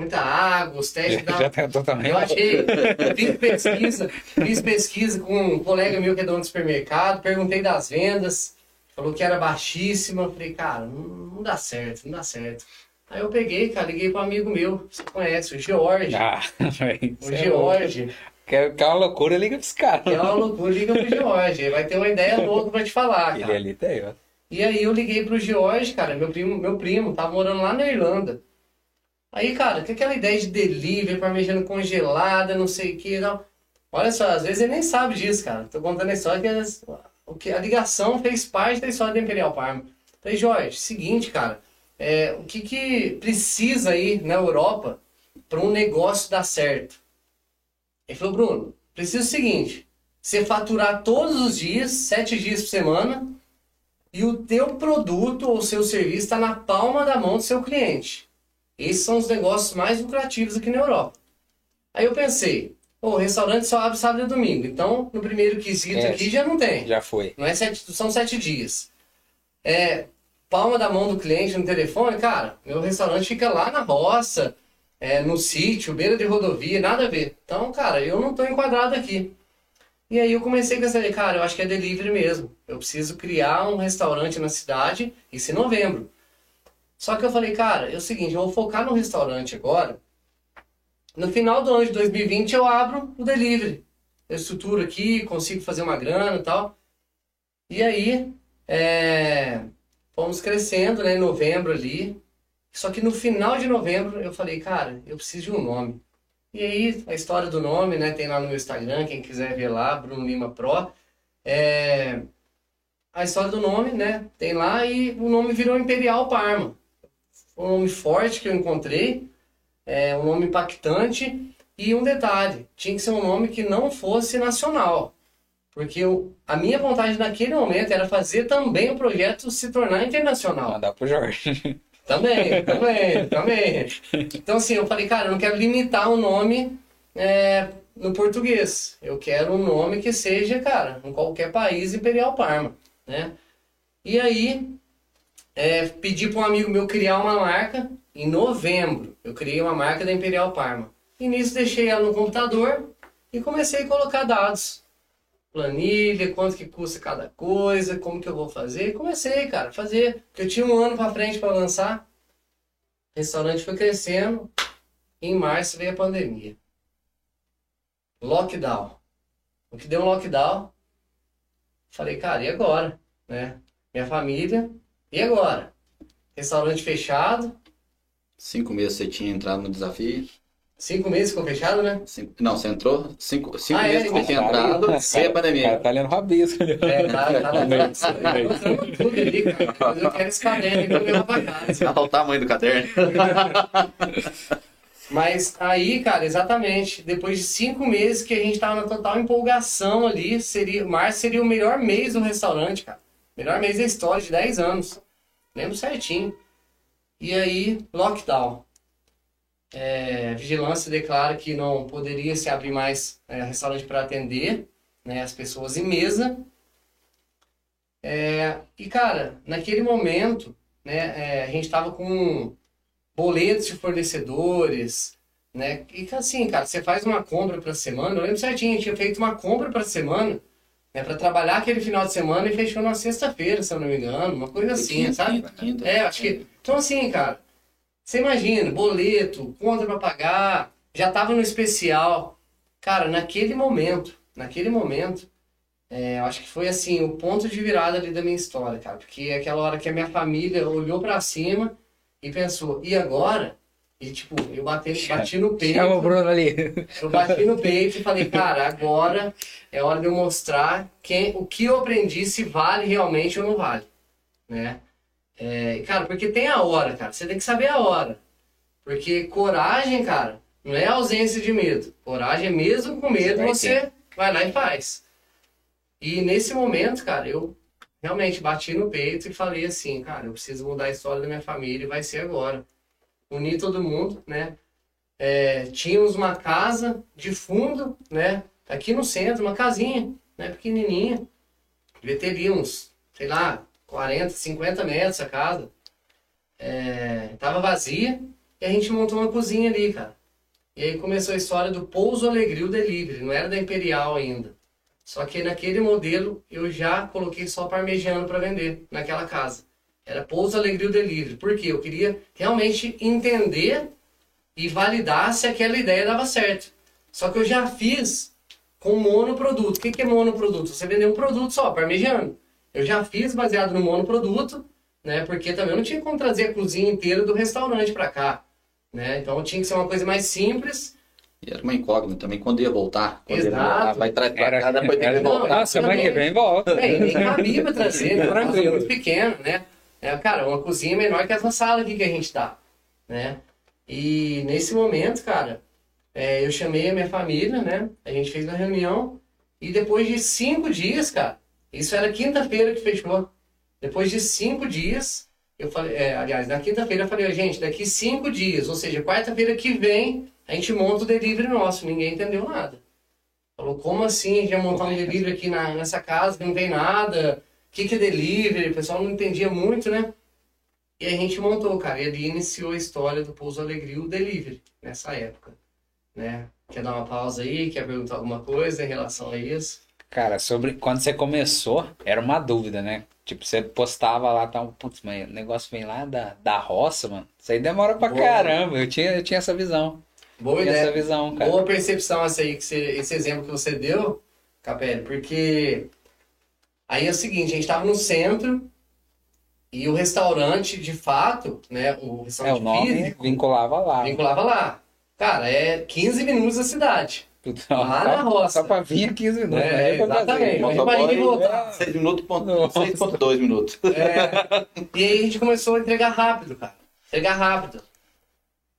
muita água, os testes da, Já tentou também. eu achei, eu fiz pesquisa, fiz pesquisa com um colega meu que é dono de supermercado, perguntei das vendas, falou que era baixíssima, falei, cara, não, não dá certo, não dá certo. Aí eu peguei, cara, liguei para um amigo meu, você conhece, o George, Ah, o é. George, Quer quer uma loucura, liga pros caras. que é uma loucura, liga pro George, ele vai ter uma ideia louca pra te falar, Ele cara. ali tem, ó. E aí eu liguei pro George, cara, meu primo, meu primo, tava morando lá na Irlanda. Aí, cara, que aquela ideia de delivery, parmegiana congelada, não sei o que, não. Olha só, às vezes ele nem sabe disso, cara. Tô contando a história que, o que a ligação fez parte da história da Imperial Parma. Falei, Jorge, seguinte, cara, é, o que que precisa aí na Europa para um negócio dar certo? Ele falou, Bruno, precisa o seguinte, você faturar todos os dias, sete dias por semana, e o teu produto ou seu serviço está na palma da mão do seu cliente. Esses são os negócios mais lucrativos aqui na Europa. Aí eu pensei, o restaurante só abre sábado e domingo, então no primeiro quesito É. aqui já não tem. Já foi. Não é sete, são sete dias. É, palma da mão do cliente no telefone, cara, meu restaurante fica lá na roça, é, no sítio, beira de rodovia, nada a ver. Então, cara, eu não tô enquadrado aqui. E aí eu comecei a pensar, cara, eu acho que é delivery mesmo. Eu preciso criar um restaurante na cidade, isso em novembro. Só que eu falei, cara, é o seguinte, eu vou focar no restaurante agora. No final do ano de 2020 eu abro o delivery. Eu estruturo aqui, consigo fazer uma grana e tal. E aí, é, fomos crescendo, né? Em novembro ali, Só que no final de novembro eu falei, cara, eu preciso de um nome. E aí, a história do nome, né? Tem lá no meu Instagram, quem quiser ver lá, Bruno Lima Pro. É... A história do nome, né? Tem lá e o nome virou Imperial Parma. Foi um nome forte que eu encontrei, é um nome impactante. E um detalhe, tinha que ser um nome que não fosse nacional. Porque eu, a minha vontade naquele momento era fazer também o projeto se tornar internacional. Mandar pro Jorge. Também, também, também. Então, assim, eu falei, cara, eu não quero limitar o nome é, no português. Eu quero um nome que seja, cara, em qualquer país, Imperial Parma, né? E aí, é, pedi para um amigo meu criar uma marca. Em novembro, eu criei uma marca da Imperial Parma. E nisso deixei ela no computador e comecei a colocar dados. Planilha, quanto que custa cada coisa, como que eu vou fazer. Comecei, cara, a fazer. Porque eu tinha um ano para frente para lançar. O restaurante foi crescendo. Em março veio a pandemia. Lockdown. O que deu um lockdown, falei, cara, e agora? Né? Minha família, e agora? Restaurante fechado, Cinco meses você tinha entrado no desafio. cinco meses ficou fechado, né? Cinco- não, você entrou cinco, cinco Ah, é, meses que você tinha cara. entrado, veio a O cara pandemia. tá lendo rabisco. ali. É, tá, tá Meio, dentro. Tudo ali, cara. Mas eu quero esse caderno que eu levo pra casa. Olha o tamanho do caderno. Mas aí, cara, exatamente, depois de cinco meses que a gente tava na total empolgação ali, seria, março seria o melhor mês do restaurante, cara. Melhor mês da história, de 10 anos. Lembro certinho. E aí, lockdown. É, vigilância declara que não poderia se abrir mais é, restaurante para atender né, as pessoas em mesa. É, e, cara, naquele momento, né, é, a gente tava com boletos de fornecedores, né? E assim, cara, você faz uma compra para semana, eu lembro certinho, a gente tinha feito uma compra para semana, né, para trabalhar aquele final de semana e fechou na sexta-feira, se eu não me engano, uma coisa assim, Quinta, sabe? quinta, quinta. É, acho que. Então, assim, cara, você imagina, boleto, conta pra pagar, já tava no especial. Cara, naquele momento, naquele momento, é, eu acho que foi assim, o ponto de virada ali da minha história, cara. Porque é aquela hora que a minha família olhou pra cima e pensou, e agora? E tipo, eu bati, bati no peito. Chama o Bruno ali. Eu bati no peito e falei, cara, agora é hora de eu mostrar quem, o que eu aprendi, se vale realmente ou não vale, né? É, cara, porque tem a hora, cara, você tem que saber a hora. Porque coragem, cara, não é ausência de medo. Coragem é mesmo com medo, vai você vai lá e faz. E nesse momento, cara, eu realmente bati no peito e falei assim, cara, eu preciso mudar a história da minha família e vai ser agora. Unir todo mundo, né? É, tínhamos uma casa de fundo, né? Aqui no centro, uma casinha, né? Pequenininha. Devia ter uns, sei lá, 40, 50 metros a casa. É, tava vazia e a gente montou uma cozinha ali, cara. E aí começou a história do Pouso Alegria Delivery, não era da Imperial ainda. Só que naquele modelo eu já coloquei só parmegiano para vender naquela casa. Era Pouso Alegria Delivery. Por quê? Eu queria realmente entender e validar se aquela ideia dava certo. Só que eu já fiz com monoproduto. O que que é monoproduto? Você vender um produto só, parmegiano. Eu já fiz baseado no monoproduto, né? Porque também eu não tinha como trazer a cozinha inteira do restaurante para cá, né? Então tinha que ser uma coisa mais simples. E era uma incógnita também quando ia voltar. Quando ia Exato. voltar, vai trazer pra cá, depois tem que voltar. ah, semana que vem volta. Bem, nem cabia pra trazer, né? Tranquilo. muito pequena, né? É, cara, uma cozinha menor que essa sala aqui que a gente tá, né? E nesse momento, cara, é, eu chamei a minha família, né? A gente fez uma reunião e depois de cinco dias, cara, isso era quinta-feira que fechou. Depois de cinco dias, eu falei, é, aliás, na quinta-feira eu falei, gente, daqui cinco dias, ou seja, quarta-feira que vem, a gente monta o delivery nosso. Ninguém entendeu nada. Falou, como assim? A gente vai montar um delivery aqui na, nessa casa não tem nada? O que, que é delivery? O pessoal não entendia muito, né? E a gente montou, cara. E ali iniciou a história do Pouso Alegria, o delivery, nessa época. Né? Quer dar uma pausa aí? Quer perguntar alguma coisa em relação a isso? Cara, sobre quando você começou, era uma dúvida, né? Tipo, você postava lá, tal, putz, mas o negócio vem lá da, da roça, mano. Isso aí demora pra Boa. caramba. Eu tinha, eu tinha essa visão. Boa Tinha essa ideia. visão, cara. Boa percepção essa aí, que você, esse exemplo que você deu, Capelli, porque aí é o seguinte, a gente estava no centro, E o restaurante, de fato, né? O É, restaurante o nome físico vinculava lá. vinculava lá. Cara, é 15 minutos da cidade. Tudo- Lá na roça. Só pra vir 15 minutos. É, né? Pra fazer. exatamente. Mas Motoboy, imagina voltar. 6 minutos, ponto, Nossa. 6.2 minutos. É, e aí a gente começou a entregar rápido, cara. Entregar rápido.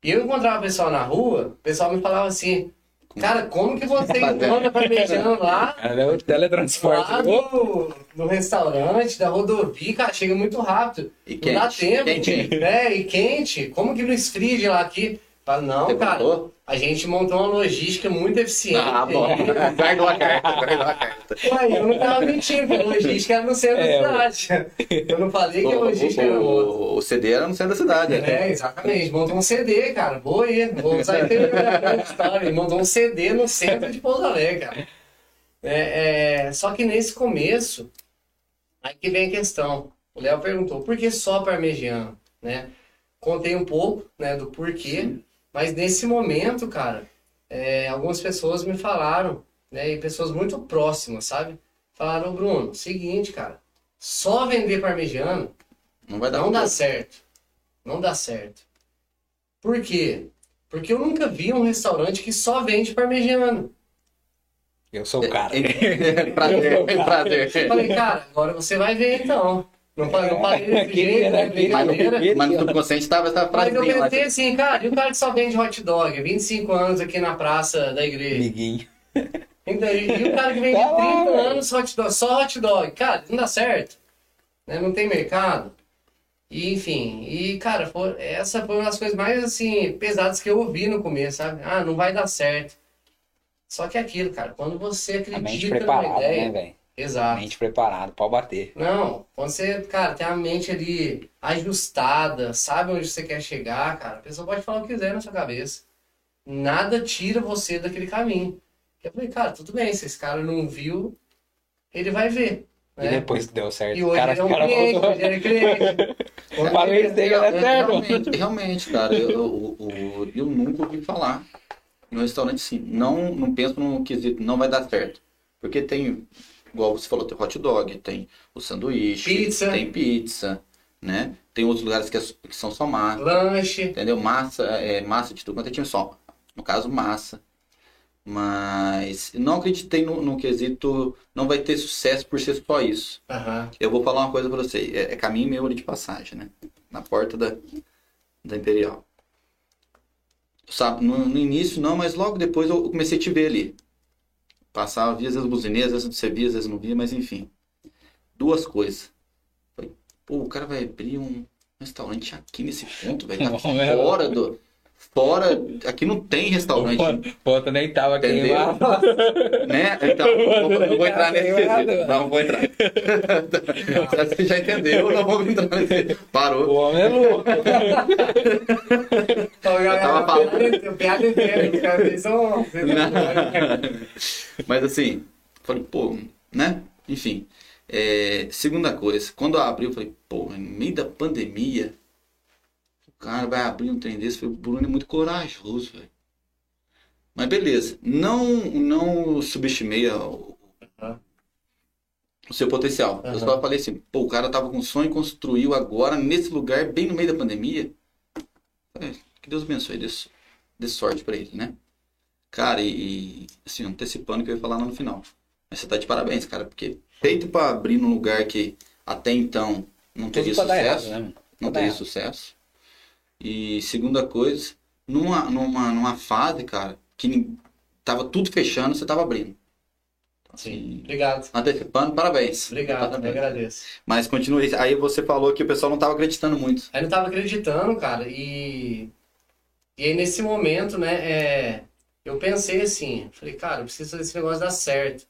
E eu encontrava o pessoal na rua, o pessoal me falava assim, cara, como que você encontra parmegiano lá, Era o teletransporte. lá no, no restaurante, da rodovia, cara, chega muito rápido. E não dá quente, tempo. quentinho. Né? E quente. Como que não esfria de lá aqui? Fala, não, Você cara, a gente montou uma logística muito eficiente. Ah, bom. Guardou a carta, guardou a carta. Ué, eu não tava mentindo, a logística era no centro É, da cidade. Eu não falei que a O, logística era outra. o, o CD era no centro da cidade. né? É, exatamente. Montou um CD, cara. Boa aí. Vou usar isso aí pra grande história. Montou um CD no centro de Pouso Alegre, cara. É, é, só que nesse começo, aí que vem a questão. O Léo perguntou, por que só parmegiano? Né? Contei um pouco né, do porquê, mas nesse momento, cara, é, algumas pessoas me falaram, né, e pessoas muito próximas, sabe? Falaram, "Ô, Bruno, seguinte, cara, só vender parmegiano Não vai dar não dá certo. Não dá certo. Por quê? Porque eu nunca vi um restaurante que só vende parmegiano. Eu sou o cara. prazer, prazer. Eu falei, cara, agora você vai ver então. Não falei, não falei Queria, né? né? Mas no subconsciente estava essa Mas eu lá. pensei assim, cara, e o cara que só vende hot dog, 25 anos aqui na praça da igreja? Amiguinho. Então, e, o cara que vende Tá lá, 30 velho. anos hot dog, só hot dog? Cara, não dá certo. Né? Não tem mercado. E, enfim, e cara, foi- essa foi uma das coisas mais assim, pesadas que eu ouvi no começo, sabe? Ah, não vai dar certo. Só que é aquilo, cara, quando você acredita numa ideia. né? Exato. Mente preparada, pau bater. Não, quando você, cara, tem a mente ali ajustada, sabe onde você quer chegar, cara, a pessoa pode falar o que quiser na sua cabeça. Nada tira você daquele caminho. Eu falei, cara, tudo bem, se esse cara não viu, ele vai ver. E Né? depois que deu certo, E o hoje cara, ele é um cara cliente, voltou. hoje ele é cliente. Falei isso daí, É, é eterno. realmente, realmente, cara, eu, eu, eu, eu nunca ouvi falar no restaurante sim. Não, não penso no quesito, não vai dar certo. Porque tem, igual você falou, tem hot dog, tem o sanduíche, Pizza. tem pizza, né? Tem outros lugares que, é- que são só massa, Lanche. entendeu? Massa, é, massa de tudo quanto é time só. No caso, massa. Mas não acreditei no, no quesito, não vai ter sucesso por ser só isso. Aham. Eu vou falar uma coisa pra você. É, é caminho meu ali de passagem, né? Na porta da, da Imperial. Sabe, no, no início não, mas logo depois eu comecei a te ver ali. Passava, via às vezes buzinei, às vezes você via, às vezes não via, mas enfim. Duas coisas. Falei, pô, o cara vai abrir um restaurante aqui nesse ponto, velho. Tá Não, é. fora do. Fora. Aqui não tem restaurante. Ponto nem tava Entendeu? queimado. Né? Então, eu vou, eu vou entrar nesse quesito. Não, vou entrar. Você já entendeu, não vou entrar nesse. O Parou. homem é louco. Eu, tava falando. eu, piada são- Mas assim, falei, pô, né? Enfim. É, segunda coisa, quando eu abri, eu falei, pô, no meio da pandemia, o cara vai abrir um trem desse. Eu o Bruno é muito corajoso, velho. Mas beleza, não, não subestimei o, Aham. o seu potencial. Eu Aham. só falei assim, pô, o cara tava com sonho e construiu agora, nesse lugar, bem no meio da pandemia. Falei, que Deus abençoe, dê, dê sorte pra ele, né? Cara, e, assim, antecipando o que eu ia falar lá no final. Mas você tá de parabéns, cara, porque feito pra abrir num lugar que até então não teria Tudo pra dar errado, sucesso, né, não teria errado. sucesso. E segunda coisa, numa, numa, numa fase, cara, que tava tudo fechando, você tava abrindo. Então, Sim, assim, obrigado. antecipando, parabéns. Obrigado, eu Parabéns. agradeço. Mas continue. Aí você falou que o pessoal não tava acreditando muito. Aí não tava acreditando, cara, e. E aí nesse momento, né, é, eu pensei assim, falei, cara, eu preciso desse negócio dar certo.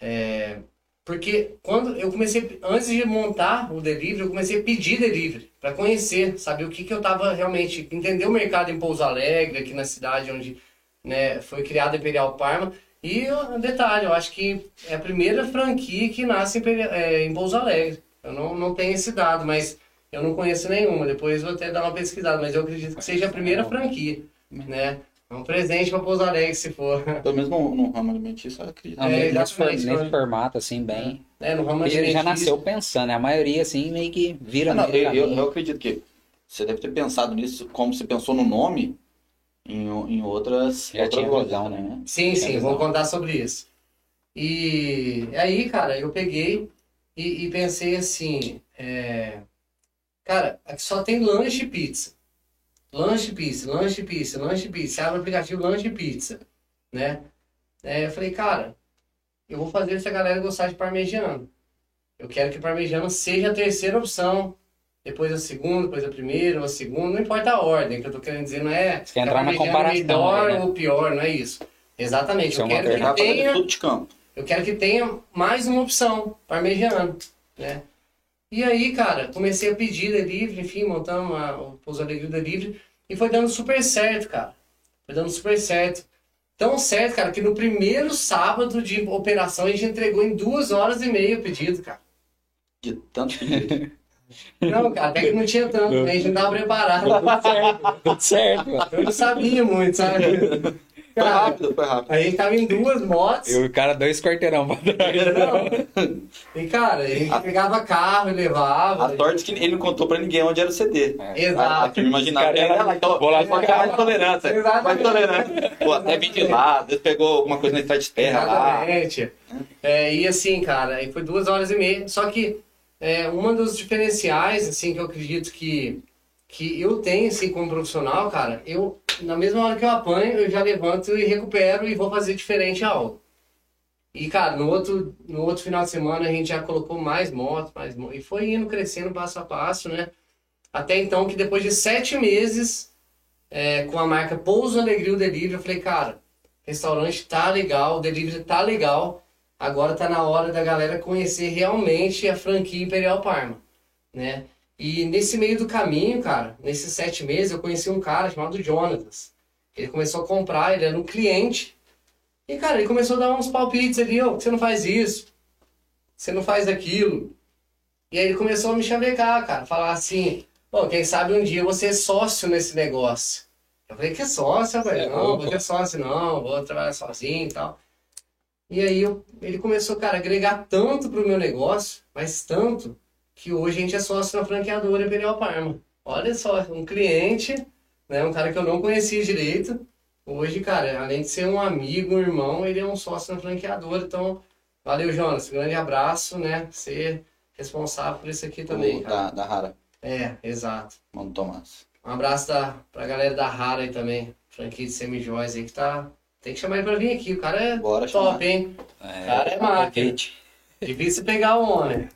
É, porque quando eu comecei, antes de montar o delivery, eu comecei a pedir delivery, para conhecer, saber o que, que eu tava realmente, entender o mercado em Pouso Alegre, aqui na cidade onde né, foi criada a Imperial Parma. E um detalhe, eu acho que é a primeira franquia que nasce em, é, em Pouso Alegre. Eu não, não tenho esse dado, mas eu não conheço nenhuma. Depois vou até dar uma pesquisada, mas eu acredito que seja a primeira franquia, né? É um presente pra Pouso Alegre, se for. Pelo menos no, no ramo alimentício, eu acredito. Não, É, nesse, for- exatamente, nesse né? formato, assim, bem. É, no ramo Ele já alimentício. nasceu pensando, né? A maioria, assim, meio que vira Ah, não, no meio eu, eu- eu acredito que você deve ter pensado nisso, como você pensou no nome, em, em outras, Já outras tinha lojas, visão, né? Sim, sim, visão. vou contar sobre isso. E aí, cara, eu peguei e, e pensei assim, é, cara, aqui só tem lanche e pizza. Lanche pizza, lanche pizza, lanche pizza. Abre o aplicativo lanche pizza, né? É, eu falei, cara, eu vou fazer essa galera gostar de parmegiano. Eu quero que parmegiano seja a terceira opção. Depois a segunda, depois a primeira, ou a segunda, não importa a ordem, que eu tô querendo dizer, não é Você quer entrar na parmegiano comparação melhor né? ou pior, não é isso. Exatamente. É Eu uma quero que tenha tudo de campo. eu quero que tenha mais uma opção, parmegiano, né? E aí, cara, comecei a pedir delivery, enfim, montamos a, o Pouso Alegre Delivery e foi dando super certo, cara. Foi dando super certo. Tão certo, cara, que no primeiro sábado de operação a gente entregou em duas horas e meia o pedido, cara. De tanto pedido. Não, cara, até que não tinha tanto, né? a gente não tava preparado. Tudo certo, tudo certo. mano. Eu não sabia muito, sabe? Foi Cara, rápido, foi rápido. a gente tava em duas motos. E o cara dois quarteirão pra trás. Não. E, cara, a gente pegava carro e levava. A sorte que ele não contou pra ninguém onde era o CD. Exato. Aqui eu imaginava. Cara, era- então, vou lá vou pegar. mais tolerância. Exatamente. Mais tolerância. Pô, até vim de lá, vezes pegou alguma coisa na estrada de terra lá. Exatamente. É, e assim, cara, aí foi duas horas e meia. Só que é, um dos diferenciais, assim, que eu acredito que, que eu tenho, assim, como profissional, cara, eu, na mesma hora que eu apanho, eu já levanto e recupero e vou fazer diferente algo. E, cara, no outro, no outro final de semana a gente já colocou mais motos, mais e foi indo crescendo passo a passo, né? Até então que depois de sete meses, é, com a marca Pouso Alegria o Delivery, eu falei, cara, restaurante tá legal, o delivery tá legal, agora tá na hora da galera conhecer realmente a franquia Imperial Parma, né? E nesse meio do caminho, cara, nesses sete meses, eu conheci um cara chamado Jonatas. Ele começou a comprar, ele era um cliente. E, cara, ele começou a dar uns palpites ali, ó, você não faz isso, você não faz aquilo. E aí ele começou a me chavecar, cara, falar assim, pô, quem sabe um dia você é sócio nesse negócio. Eu falei, que sócio, velho? É, não, vou ter sócio não, vou trabalhar sozinho e tal. E aí eu- ele começou, cara, a agregar tanto pro meu negócio, mas tanto, que hoje a gente é sócio na franqueadora Imperial Parma. Olha só, um cliente, né, um cara que eu não conhecia direito, hoje, cara, além de ser um amigo, um irmão, ele é um sócio na franqueadora, então, valeu, Jonas, grande abraço, né, ser responsável por isso aqui também, O da, da Rara, É, exato. mano Tomás. Um abraço da, pra galera da Rara aí também, franquia de semijóias aí que tá. Tem que chamar ele pra vir aqui, o cara é Bora top, chamar. hein? É, Cara, é máquina. aproveite. Difícil pegar o homem.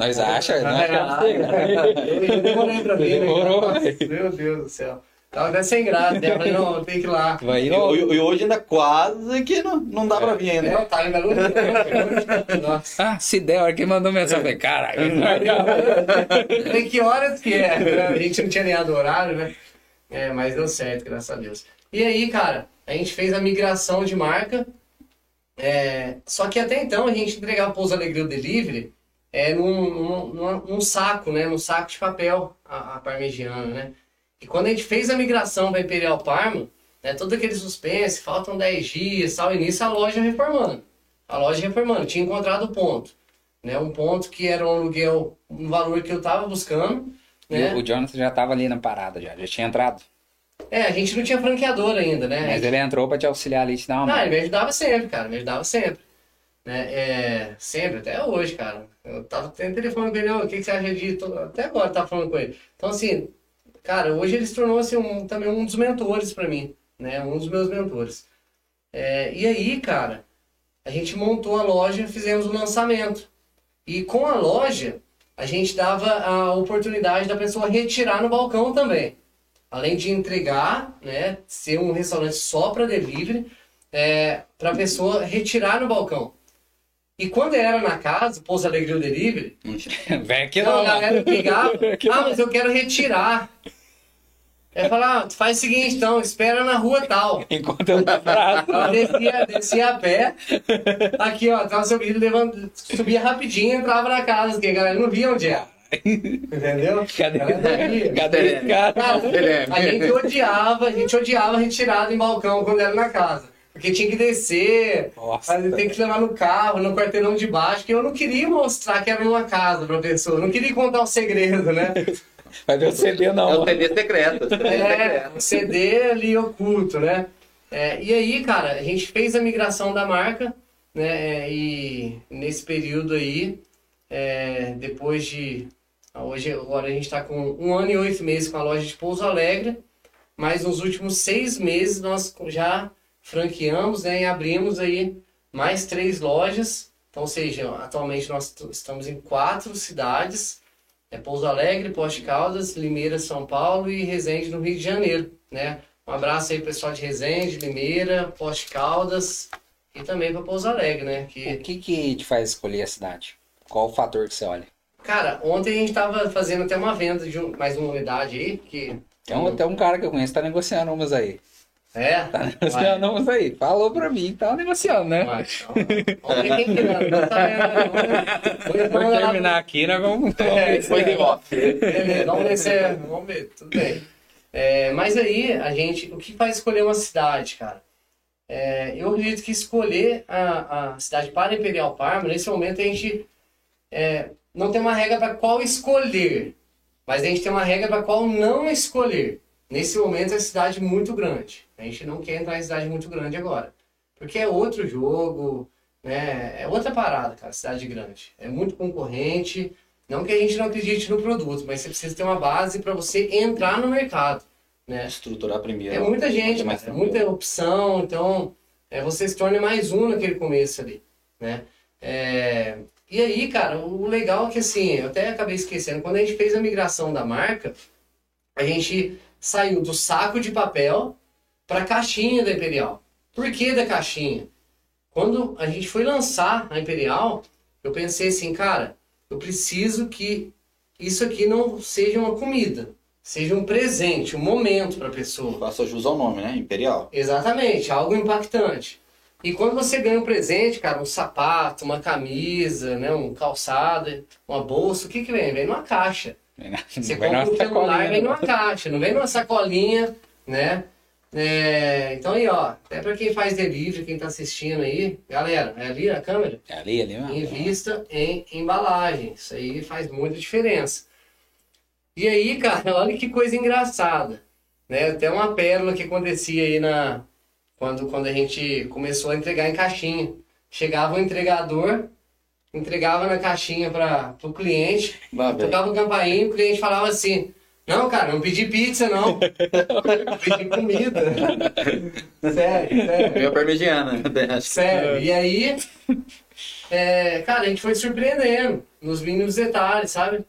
Nós acha, nós É, achamos eu demorei pra né? Demorou, Nossa, velho. Meu Deus do céu. Tava até sem graça, né? Eu falei, não, tem que ir lá. Vai E, e- e hoje ainda quase que não, não dá pra vir ainda. Não, tá em Belo Horizonte. Nossa. Ah, se der, a hora que mandou mensagem, eu falei, caralho. Tem que horas que é? A gente não tinha nem o horário, né? É, mas deu certo, graças a Deus. E aí, cara, a gente fez a migração de marca. é, só que até então a gente entregava o Pouso Alegria Delivery é, num, num, num- saco, né? Num saco de papel, a, a parmegiana, né? E quando a gente fez a migração para Imperial Parma, né, todo aquele suspense, faltam 10 dias, tal, início a loja reformando. A loja reformando, tinha encontrado o ponto. Né, um ponto que era um aluguel, um valor que eu tava buscando. Né? O Jonathan já tava ali na parada, já, já tinha entrado. É, a gente não tinha franqueador ainda, né? Mas ele entrou pra te auxiliar ali, te dar uma Não, mão. ele me ajudava sempre, cara, me ajudava sempre. Né? É, sempre, até hoje, cara. Eu tava tendo telefone com ele, "Ô, o que, que você acha to-" Até agora tava falando com ele. Então, assim, cara, hoje ele se tornou assim, um, também um dos mentores pra mim, né? Um dos meus mentores. É, e aí, cara, a gente montou a loja, fizemos o lançamento. E com a loja, a gente dava a oportunidade da pessoa retirar no balcão também. Além de entregar, né, ser um restaurante só para delivery, é, para a pessoa retirar no balcão. E quando era na casa, Pouso Alegria o Delivery, Vem aqui não, a galera Aqui ah, mas eu quero retirar. Aí falava, ah, tu faz o seguinte então, espera na rua tal. Enquanto eu tô prato. Ela descia, descia a pé. Aqui, ó, tava seu filho levando, subia rapidinho e entrava na casa, porque a galera não via onde era. Entendeu? Cadê, é cadê cara? Cara, a gente odiava, a gente odiava a retirada em balcão quando era na casa. Porque tinha que descer, Nossa. tem que levar no carro, no quarteirão de baixo, que eu não queria mostrar que era uma casa pra pessoa, eu não queria contar o segredo, né? Vai ver o CD É não. o CD secreto. o É, um CD ali oculto, né? É, e aí, cara, a gente fez a migração da marca, né? é, E nesse período aí, é, depois de. Hoje, agora a gente está com um ano e oito meses com a loja de Pouso Alegre, mas nos últimos seis meses nós já franqueamos né, e abrimos aí mais três lojas. Então, ou seja, atualmente nós estamos em quatro cidades. É Pouso Alegre, Poste Caldas, Limeira, São Paulo e Resende, no Rio de Janeiro, né? Um abraço aí pessoal de Resende, Limeira, Poste Caldas e também para Pouso Alegre, né? O Que, que que te faz escolher a cidade? Qual o fator que você olha? cara, ontem a gente tava fazendo até uma venda de um- mais uma unidade aí, que Tem um, tem um cara que eu conheço que tá negociando umas aí. É, Tá negociando umas aí. Falou pra mim, tá negociando, né? Então, não tá vendo, vamos- terminar aqui, nós vamos. É, é. de. Beleza, vamos ver se é- Vamos ver, tudo bem. É, mas aí, a gente. O que faz escolher uma cidade, cara? É, eu acredito que escolher a, a cidade para Imperial Parma, nesse momento a gente é, não tem uma regra para qual escolher, mas a gente tem uma regra para qual não escolher. Nesse momento é cidade muito grande. A gente não quer entrar em cidade muito grande agora. Porque é outro jogo, né? É outra parada, cara, cidade grande. É muito concorrente. Não que a gente não acredite no produto, mas você precisa ter uma base para você entrar no mercado, né? Estruturar primeiro. É muita gente, cara, é muita opção, então é, você se torna mais um naquele começo ali, né? É, e aí, cara, o legal é que assim, eu até acabei esquecendo, quando a gente fez a migração da marca, a gente saiu do saco de papel para a caixinha da Imperial. Por que da caixinha? Quando a gente foi lançar a Imperial, eu pensei assim, cara, eu preciso que isso aqui não seja uma comida, seja um presente, um momento para a pessoa. Faça jus ao nome, né? Imperial. Exatamente, algo impactante. E quando você ganha um presente, cara, um sapato, uma camisa, né, um calçado, uma bolsa, o que que vem? Vem numa caixa. Você compra um celular, vem né? numa caixa, não vem numa sacolinha, né? É, então aí, ó, até pra quem faz delivery, quem tá assistindo aí, galera, é ali a câmera? É ali, ali, mano. Invista em embalagem. Isso aí faz muita diferença. E aí, cara, olha que coisa engraçada. Né? Até uma pérola que acontecia aí na. Quando, quando a gente começou a entregar em caixinha. Chegava o entregador, entregava na caixinha para o cliente, tocava o campainho, o cliente falava assim. Não, cara, não pedi pizza, não. Eu pedi comida. sério, sério. Veio a parmegiana. né? Sério. E aí, é, cara, a gente foi surpreendendo nos mínimos detalhes, sabe?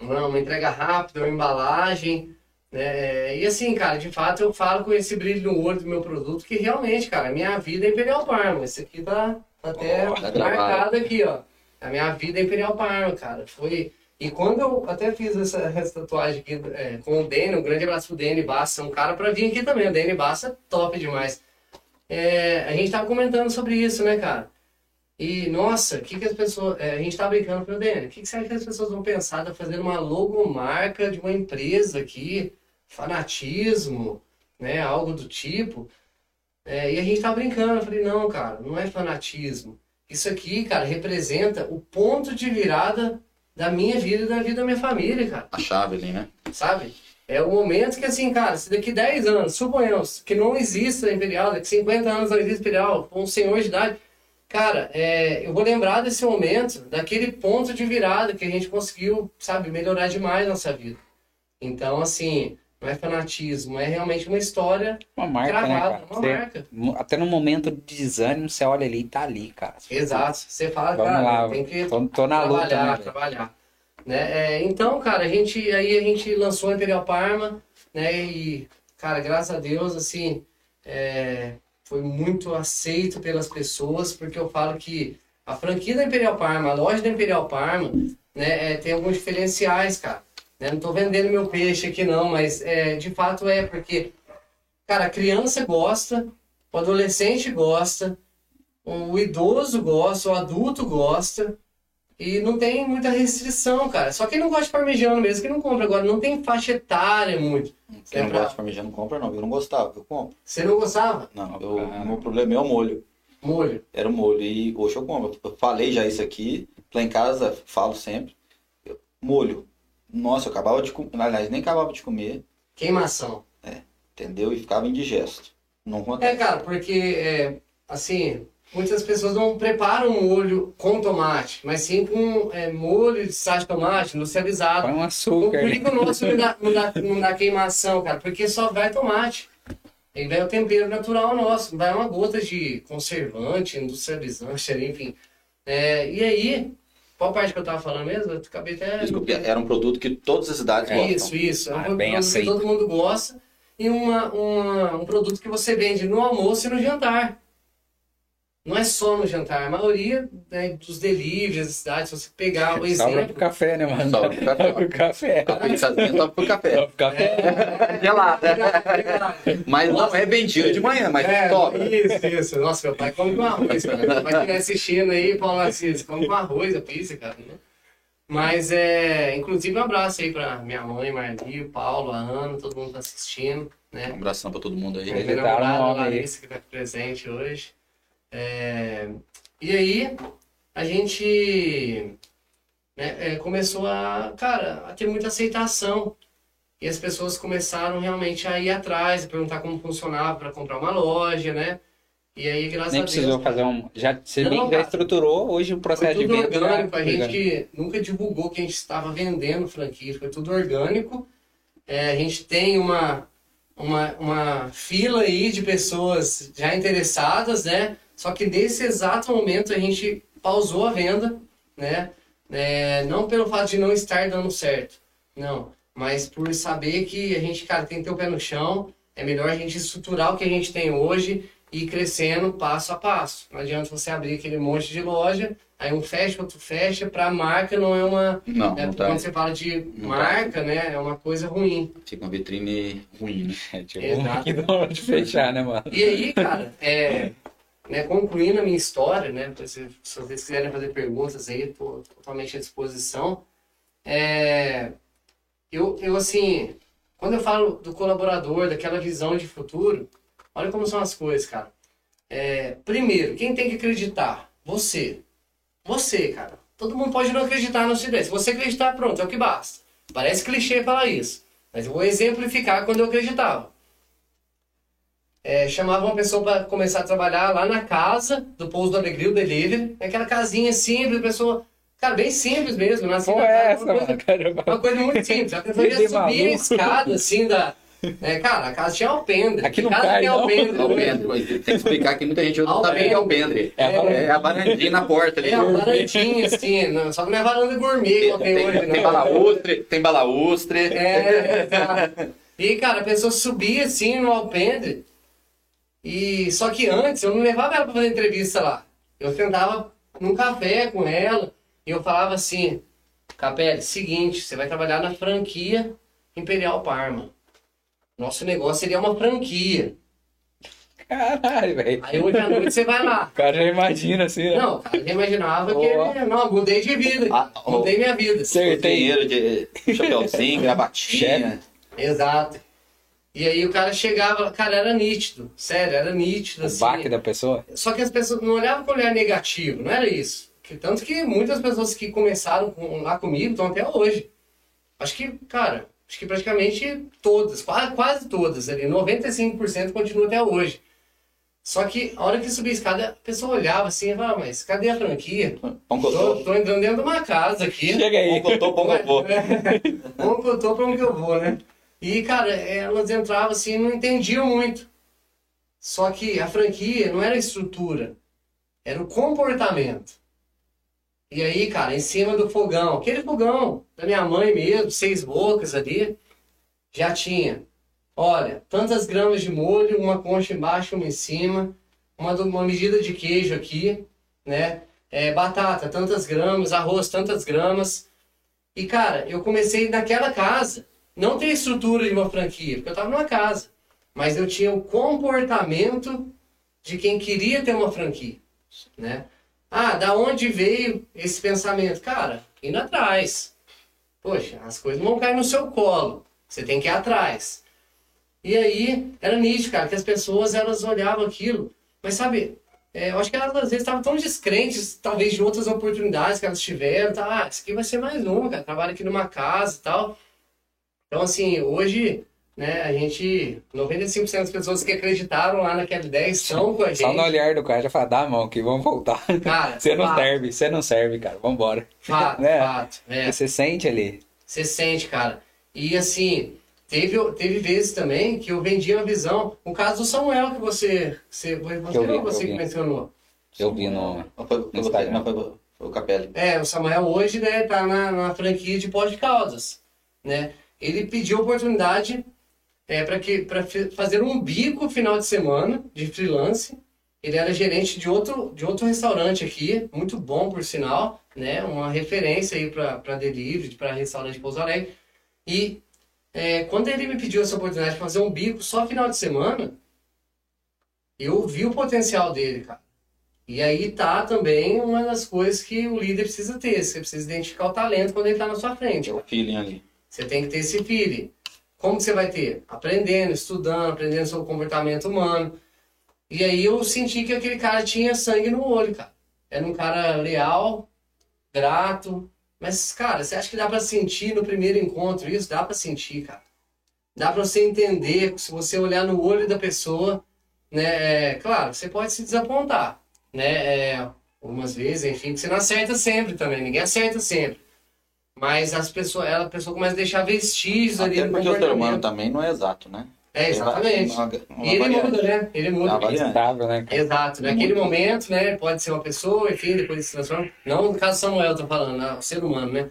Uma, uma entrega rápida, uma embalagem. né? E assim, cara, de fato eu falo com esse brilho no olho do meu produto que realmente, cara, minha vida é Imperial Parma. Esse aqui tá, tá até Ó, tá marcado aqui, ó. A minha vida é Imperial Parma, cara. Foi. E quando eu até fiz essa, essa tatuagem aqui é, com o Dani, um grande abraço pro Dani Bassa, um cara pra vir aqui também. O Dani Bassa é top demais. É, a gente tava comentando sobre isso, né, cara? E, nossa, o que, que as pessoas. é, a gente tava brincando com o Dani. O que, que você acha que as pessoas vão pensar de fazer uma logomarca de uma empresa aqui? Fanatismo, né? Algo do tipo. É, e a gente tava brincando. Eu falei, não, cara, não é fanatismo. Isso aqui, cara, representa o ponto de virada da minha vida e da vida da minha família, cara A chave ali, né? sabe? É o momento que, assim, cara, se daqui 10 anos, suponhamos que não exista a Imperial, daqui 50 anos não existe Imperial, com um senhor de idade, cara, é, eu vou lembrar desse momento, daquele ponto de virada que a gente conseguiu, sabe, melhorar demais nossa vida. Então, assim, não é fanatismo, é realmente uma história Uma marca, né, gravada, cara? uma Você- marca. Até no momento de desânimo, você olha ali e tá ali, cara. Exato. Você fala, Vamos cara, lá, tem que tô, tô na luta, trabalhar, né, velho? trabalhar. Né? É, então, cara, a gente aí a gente lançou a Imperial Parma, né? E, cara, graças a Deus, assim, é, foi muito aceito pelas pessoas, porque eu falo que a franquia da Imperial Parma, a loja da Imperial Parma, né, é, tem alguns diferenciais, cara. Né? Não tô vendendo meu peixe aqui, não, mas é, de fato é, porque, cara, a criança gosta, o adolescente gosta, o idoso gosta, o adulto gosta, E não tem muita restrição, cara. Só quem não gosta de parmegiano mesmo que não compra. Agora, não tem faixa etária muito. Quem não pra- gosta de parmegiano não compra, não. Eu não gostava, eu compro. Você não gostava? Não, eu, Ah. o meu problema é o molho. Molho. Era o molho. E hoje eu compro. Eu falei já isso aqui. Lá em casa, falo sempre. Eu- molho. Nossa, eu acabava de comer. Aliás, nem acabava de comer, Queimação. entendeu? E ficava indigesto. Não É, acontece. cara, porque, é, assim, muitas pessoas não preparam molho com tomate, mas sim com é, molho de sal de tomate industrializado. Põe um Por açúcar. que que o nosso não dá, não, dá, não dá queimação, cara? Porque só vai tomate. Ele vai o tempero natural nosso, não vai uma gota de conservante, industrializante, ali, enfim. É, e aí, qual parte que eu tava falando mesmo? Eu acabei até. Desculpe, era um produto que todas as idades É gostam. isso, isso. É um Ah, produto bem que aceito. todo mundo gosta. E uma, uma- um produto que você vende no almoço e no jantar. Não é só no jantar. A maioria né, dos deliveries da cidade, se você pegar o Sobra pro exemplo. café, né, mano? Sobra pro café. pro café. Cafezinho só pro café. Sobra pro café. Gelada. É, Mas não é vendido de manhã, mas sobra. isso, isso. Nossa, meu pai come com arroz, cara. Meu pai que estiver assistindo aí, Paulo Assis, come com arroz a pizza, cara. Né? Mas, é, inclusive, um abraço aí pra minha mãe, Marli, o Paulo, a Ana, todo mundo tá assistindo, né? Um abração pra todo mundo aí. Minha Apresentaram namorada, o nome aí. Larissa, que tá aqui presente hoje. É, E aí, a gente né, é, começou a, cara, a ter muita aceitação. E as pessoas começaram realmente a ir atrás, a perguntar como funcionava para comprar uma loja, né? E aí, graças Nem a Deus. precisou fazer um. Já, você Não, já estruturou hoje o processo de venda. já orgânico, a orgânico. gente nunca divulgou que a gente estava vendendo franquia, foi tudo orgânico. É, a gente tem uma, uma, uma fila aí de pessoas já interessadas, né? Só que nesse exato momento a gente pausou a venda, né? É, não pelo fato de não estar dando certo, não. Mas por saber que a gente, cara, tem que ter o pé no chão, é melhor a gente estruturar o que a gente tem hoje e ir crescendo passo a passo. Não adianta você abrir aquele monte de loja, aí um fecha, outro fecha, para a marca não é uma. Não, né, não tá. Quando você fala de Não marca, né, é uma coisa ruim. Fica uma vitrine ruim, né? É, tipo, Exato. que hora de fechar, né, mano? E aí, cara, é, né, concluindo a minha história, né, se, vocês quiserem fazer perguntas aí, tô totalmente à disposição. É, eu, eu, assim, quando eu falo do colaborador, daquela visão de futuro, olha como são as coisas, cara. É, primeiro, quem tem que acreditar? Você. Você, cara. Todo mundo pode não acreditar na sua ideia. Se você acreditar, pronto, é o que basta. Parece clichê falar isso. Mas eu vou exemplificar quando eu acreditava. É, chamava uma pessoa para começar a trabalhar lá na casa do Pouso do Alegria, o delivery. Aquela casinha simples, pessoa. Cara, bem simples mesmo. Nasci Pô, na é casa, essa, uma coisa-? Caramba. uma coisa muito simples. A pessoa ia é subir a escada, assim, da... É, cara, a casa tinha alpendre. Aqui não casa cai, tem não. alpendre. Alpendre, mas tem que explicar que muita gente não sabe o que é alpendre. É a varandinha. É a varandinha na porta ali. É, uma varandinha, assim, não, só que não é varanda gourmet igual tem, Tem, hoje, tem não. balaustre, tem balaustre. É, exato. E, cara, a pessoa subia assim no alpendre. E só que antes eu não levava ela pra fazer entrevista lá. Eu sentava num café com ela e eu falava assim: Capelli, seguinte, você vai trabalhar na franquia Imperial Parma. Nosso negócio seria uma franquia. Caralho, velho. Aí hoje à noite você vai lá. O cara já imagina assim, né? Não, cara, eu imaginava que. Boa. Não, mudei de vida. Ah, oh. mudei minha vida. Acertei. Dinheiro de chapéuzinho, gravatinha. Exato. E aí o cara chegava, cara, era nítido, sério, era nítido, O assim. baque da pessoa. Só que as pessoas não olhavam com olhar negativo, não era isso. Tanto que muitas pessoas que começaram com- lá comigo estão até hoje. Acho que, cara, acho que praticamente todas, quase, quase todas ali, 95% continua até hoje. Só que a hora que subia a escada, a pessoa olhava assim e falava, mas cadê a franquia? Pão que eu Tô, tô. entrando dentro de uma casa aqui. Chega aí. Pão que eu tô, pão que eu vou. Onde que eu tô, onde que eu vou, né? E, cara, elas entravam assim e não entendiam muito. Só que a franquia não era a estrutura, era o comportamento. E aí, cara, em cima do fogão, aquele fogão da minha mãe mesmo, seis bocas ali, já tinha, olha, tantas gramas de molho, uma concha embaixo, uma em cima, uma, uma medida de queijo aqui, né? É, batata, tantas gramas, arroz, tantas gramas. E, cara, eu comecei naquela casa, não tem estrutura de uma franquia, porque eu estava numa casa. Mas eu tinha o comportamento de quem queria ter uma franquia, né? Ah, da onde veio esse pensamento? Cara, indo atrás. Poxa, as coisas não vão cair no seu colo. Você tem que ir atrás. E aí, era nítido, cara, que as pessoas, elas olhavam aquilo. Mas sabe, é, eu acho que elas às vezes estavam tão descrentes, talvez, de outras oportunidades que elas tiveram. Tá? Ah, isso aqui vai ser mais uma, cara. Trabalho aqui numa casa e tal. Então, assim, hoje, né, a gente... 95% das pessoas que acreditaram lá naquela ideia estão com a gente. Só no olhar do cara já fala, dá a mão que vamos voltar. Cara, Você não fato, serve, você não serve, cara. Vambora. Fato, Né? fato. É. Você sente ali. Você sente, cara. E assim, teve, teve vezes também que eu vendia uma visão. O caso do Samuel que você. Você, você, Eu vi, você eu que mencionou? Eu vi no. Não foi, você, Instagram. não, foi, foi o Capelli. É, o Samuel hoje, né, tá na, na franquia de Pós de Caldas, né? Ele pediu oportunidade é, para que para fazer um bico final de semana de freelance. Ele era gerente de outro, de outro restaurante aqui, muito bom por sinal, né? Uma referência aí para delivery, para restaurante Pouso Alegre. E é, quando ele me pediu essa oportunidade de fazer um bico só final de semana, eu vi o potencial dele, cara. E aí tá também uma das coisas que o líder precisa ter. Você precisa identificar o talento quando ele tá na sua frente. O feeling ali. Você tem que ter esse feeling. Como você vai ter? Aprendendo, estudando, aprendendo sobre o comportamento humano. E aí eu senti que aquele cara tinha sangue no olho, cara. Era um cara leal, grato. Mas, cara, você acha que dá pra sentir no primeiro encontro isso? Dá pra sentir, cara. Dá pra você entender, se você olhar no olho da pessoa, né? É, claro, você pode se desapontar, né? É, algumas vezes, enfim, que você não acerta sempre também. Ninguém acerta sempre. Mas as pessoas, ela, a pessoa começa a deixar vestígios ali Até no porque o ser humano comportamento. também não é exato, né? É, exatamente. Uma- uma E ele variável. muda, né? Ele muda. Variável. Instável, né? Exato, naquele momento, né? Pode ser uma pessoa, enfim, depois se transforma. Não no caso do Samuel, eu tô falando, né, o ser humano, né?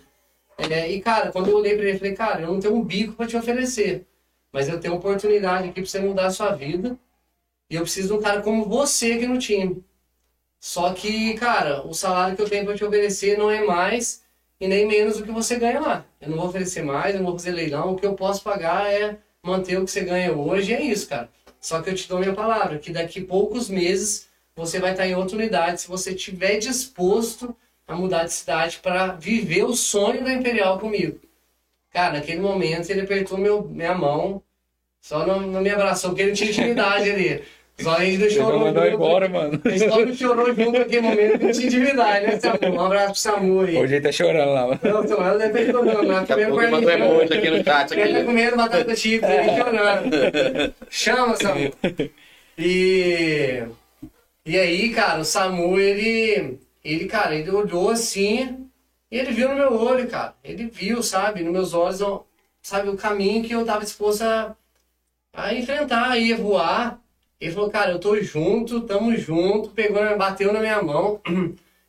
É, e, cara, quando eu olhei pra ele, eu falei, cara, eu não tenho um bico pra te oferecer. Mas eu tenho uma oportunidade aqui pra você mudar a sua vida. E eu preciso de um cara como você aqui no time. Só que, cara, o salário que eu tenho pra te oferecer não é mais e nem menos do que você ganha lá. Eu não vou oferecer mais, eu não vou fazer leilão. O que eu posso pagar é manter o que você ganha hoje. É isso, cara. Só que eu te dou minha palavra, que daqui poucos meses você vai estar em outra unidade se você estiver disposto a mudar de cidade para viver o sonho da Imperial comigo. Cara, naquele momento ele apertou meu, minha mão, só não, não me abraçou, porque ele tinha intimidade ali. Só a gente Você chorou. mandou embora, mano. A gente só não chorou junto naquele momento, não tinha intimidade, né, Samu? Um abraço pro Samu aí. Hoje ele tá chorando lá, mano. Não, então, ela deve estar chorando, né? Daqui a Comendo pouco mandou parmegiana. emoji aqui no chat. Ele tá Aqui. comendo batata chips e chorando. Chama, Samu. E, e aí, cara, o Samu, ele, ele, cara, ele olhou assim e ele viu no meu olho, cara. Ele viu, sabe, nos meus olhos, ó, sabe, o caminho que eu tava disposto a, a enfrentar, a ir voar. Ele falou, cara, eu tô junto, tamo junto, pegou, bateu na minha mão.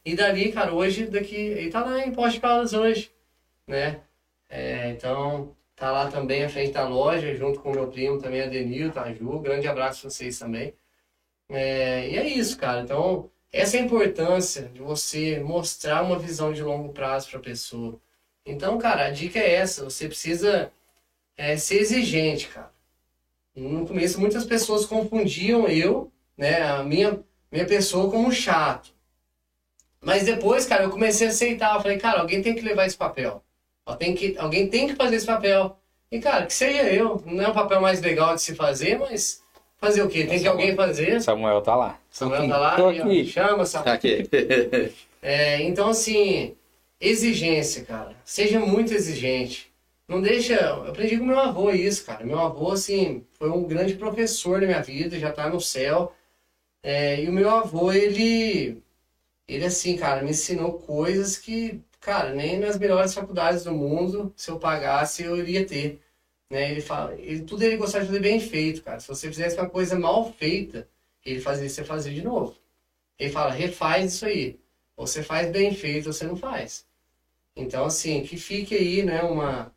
E dali, cara, hoje, daqui, ele tá lá em Poste de Caldas hoje, né? É, então, tá lá também à frente da loja, junto com meu primo também, Adenilton, a Ju. Grande abraço pra vocês também. É, e é isso, cara. Então, essa é a importância de você mostrar uma visão de longo prazo pra pessoa. Então, cara, a dica é essa. Você precisa é, ser exigente, cara. No começo, muitas pessoas confundiam eu, né, a minha, minha pessoa como chato. Mas depois, cara, eu comecei a aceitar. Eu falei, cara, alguém tem que levar esse papel. Tem que, alguém tem que fazer esse papel. E, cara, que seja eu. Não é o papel mais legal de se fazer, mas fazer o quê? Tem que alguém fazer. Samuel tá lá. Samuel tá lá, Tô e, aqui. chama, Samuel. Tá aqui. É, então, assim, exigência, cara. Seja muito exigente. Não deixa. Eu aprendi com meu avô isso, cara. Meu avô, assim, foi um grande professor na minha vida, já tá no céu. É, e o meu avô, ele. Ele, assim, cara, me ensinou coisas que, cara, nem nas melhores faculdades do mundo, se eu pagasse, eu iria ter. Né? Ele fala, ele, tudo ele gostava de fazer bem feito, cara. Se você fizesse uma coisa mal feita, ele fazia você fazer de novo. Ele fala, refaz isso aí. Você faz bem feito ou você não faz. Então, assim, que fique aí, né, uma,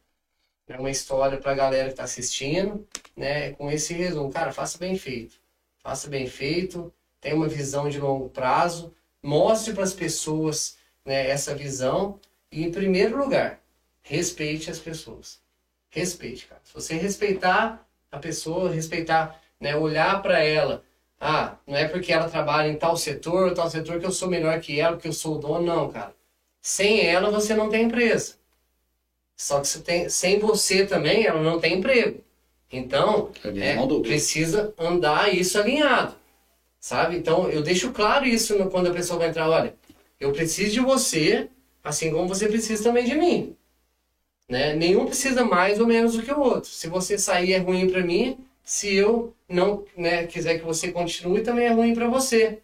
né, uma história pra galera que tá assistindo, né, com esse resumo. Cara, faça bem feito. Faça bem feito, tenha uma visão de longo prazo, mostre para as pessoas né, essa visão e, em primeiro lugar, respeite as pessoas. Respeite, cara. Se você respeitar a pessoa, respeitar, né, olhar para ela ah, não é porque ela trabalha em tal setor, tal setor que eu sou melhor que ela, que eu sou o dono, não, cara. Sem ela você não tem empresa. Só que você tem, sem você também ela não tem emprego. Então, É é, precisa andar isso alinhado. Sabe? Então, eu deixo claro isso no- quando a pessoa vai entrar. Olha, eu preciso de você, assim como você precisa também de mim. Né? Nenhum precisa mais ou menos do que o outro. Se você sair é ruim para mim, se eu não né, quiser que você continue, também é ruim para você.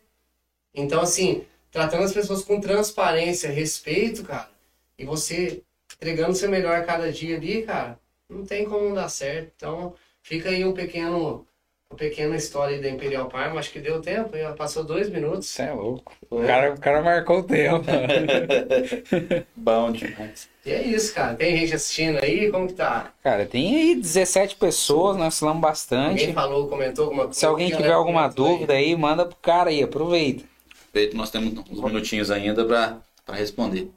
Então, assim, tratando as pessoas com transparência, respeito, cara, e você entregando seu melhor a cada dia ali, cara, não tem como não dar certo. Então, fica aí um pequeno, uma pequena história da Imperial Parma. Acho que deu tempo, já passou dois minutos. Você é louco. O cara, o cara marcou o tempo. Bom demais. E é isso, cara. Tem gente assistindo aí? Como que tá? Cara, tem aí 17 pessoas, nós falamos bastante. Alguém falou, comentou alguma coisa? Se alguém Galera, tiver alguma comentou aí. dúvida aí, manda pro cara aí, aproveita. Feito, nós temos uns minutinhos ainda pra responder.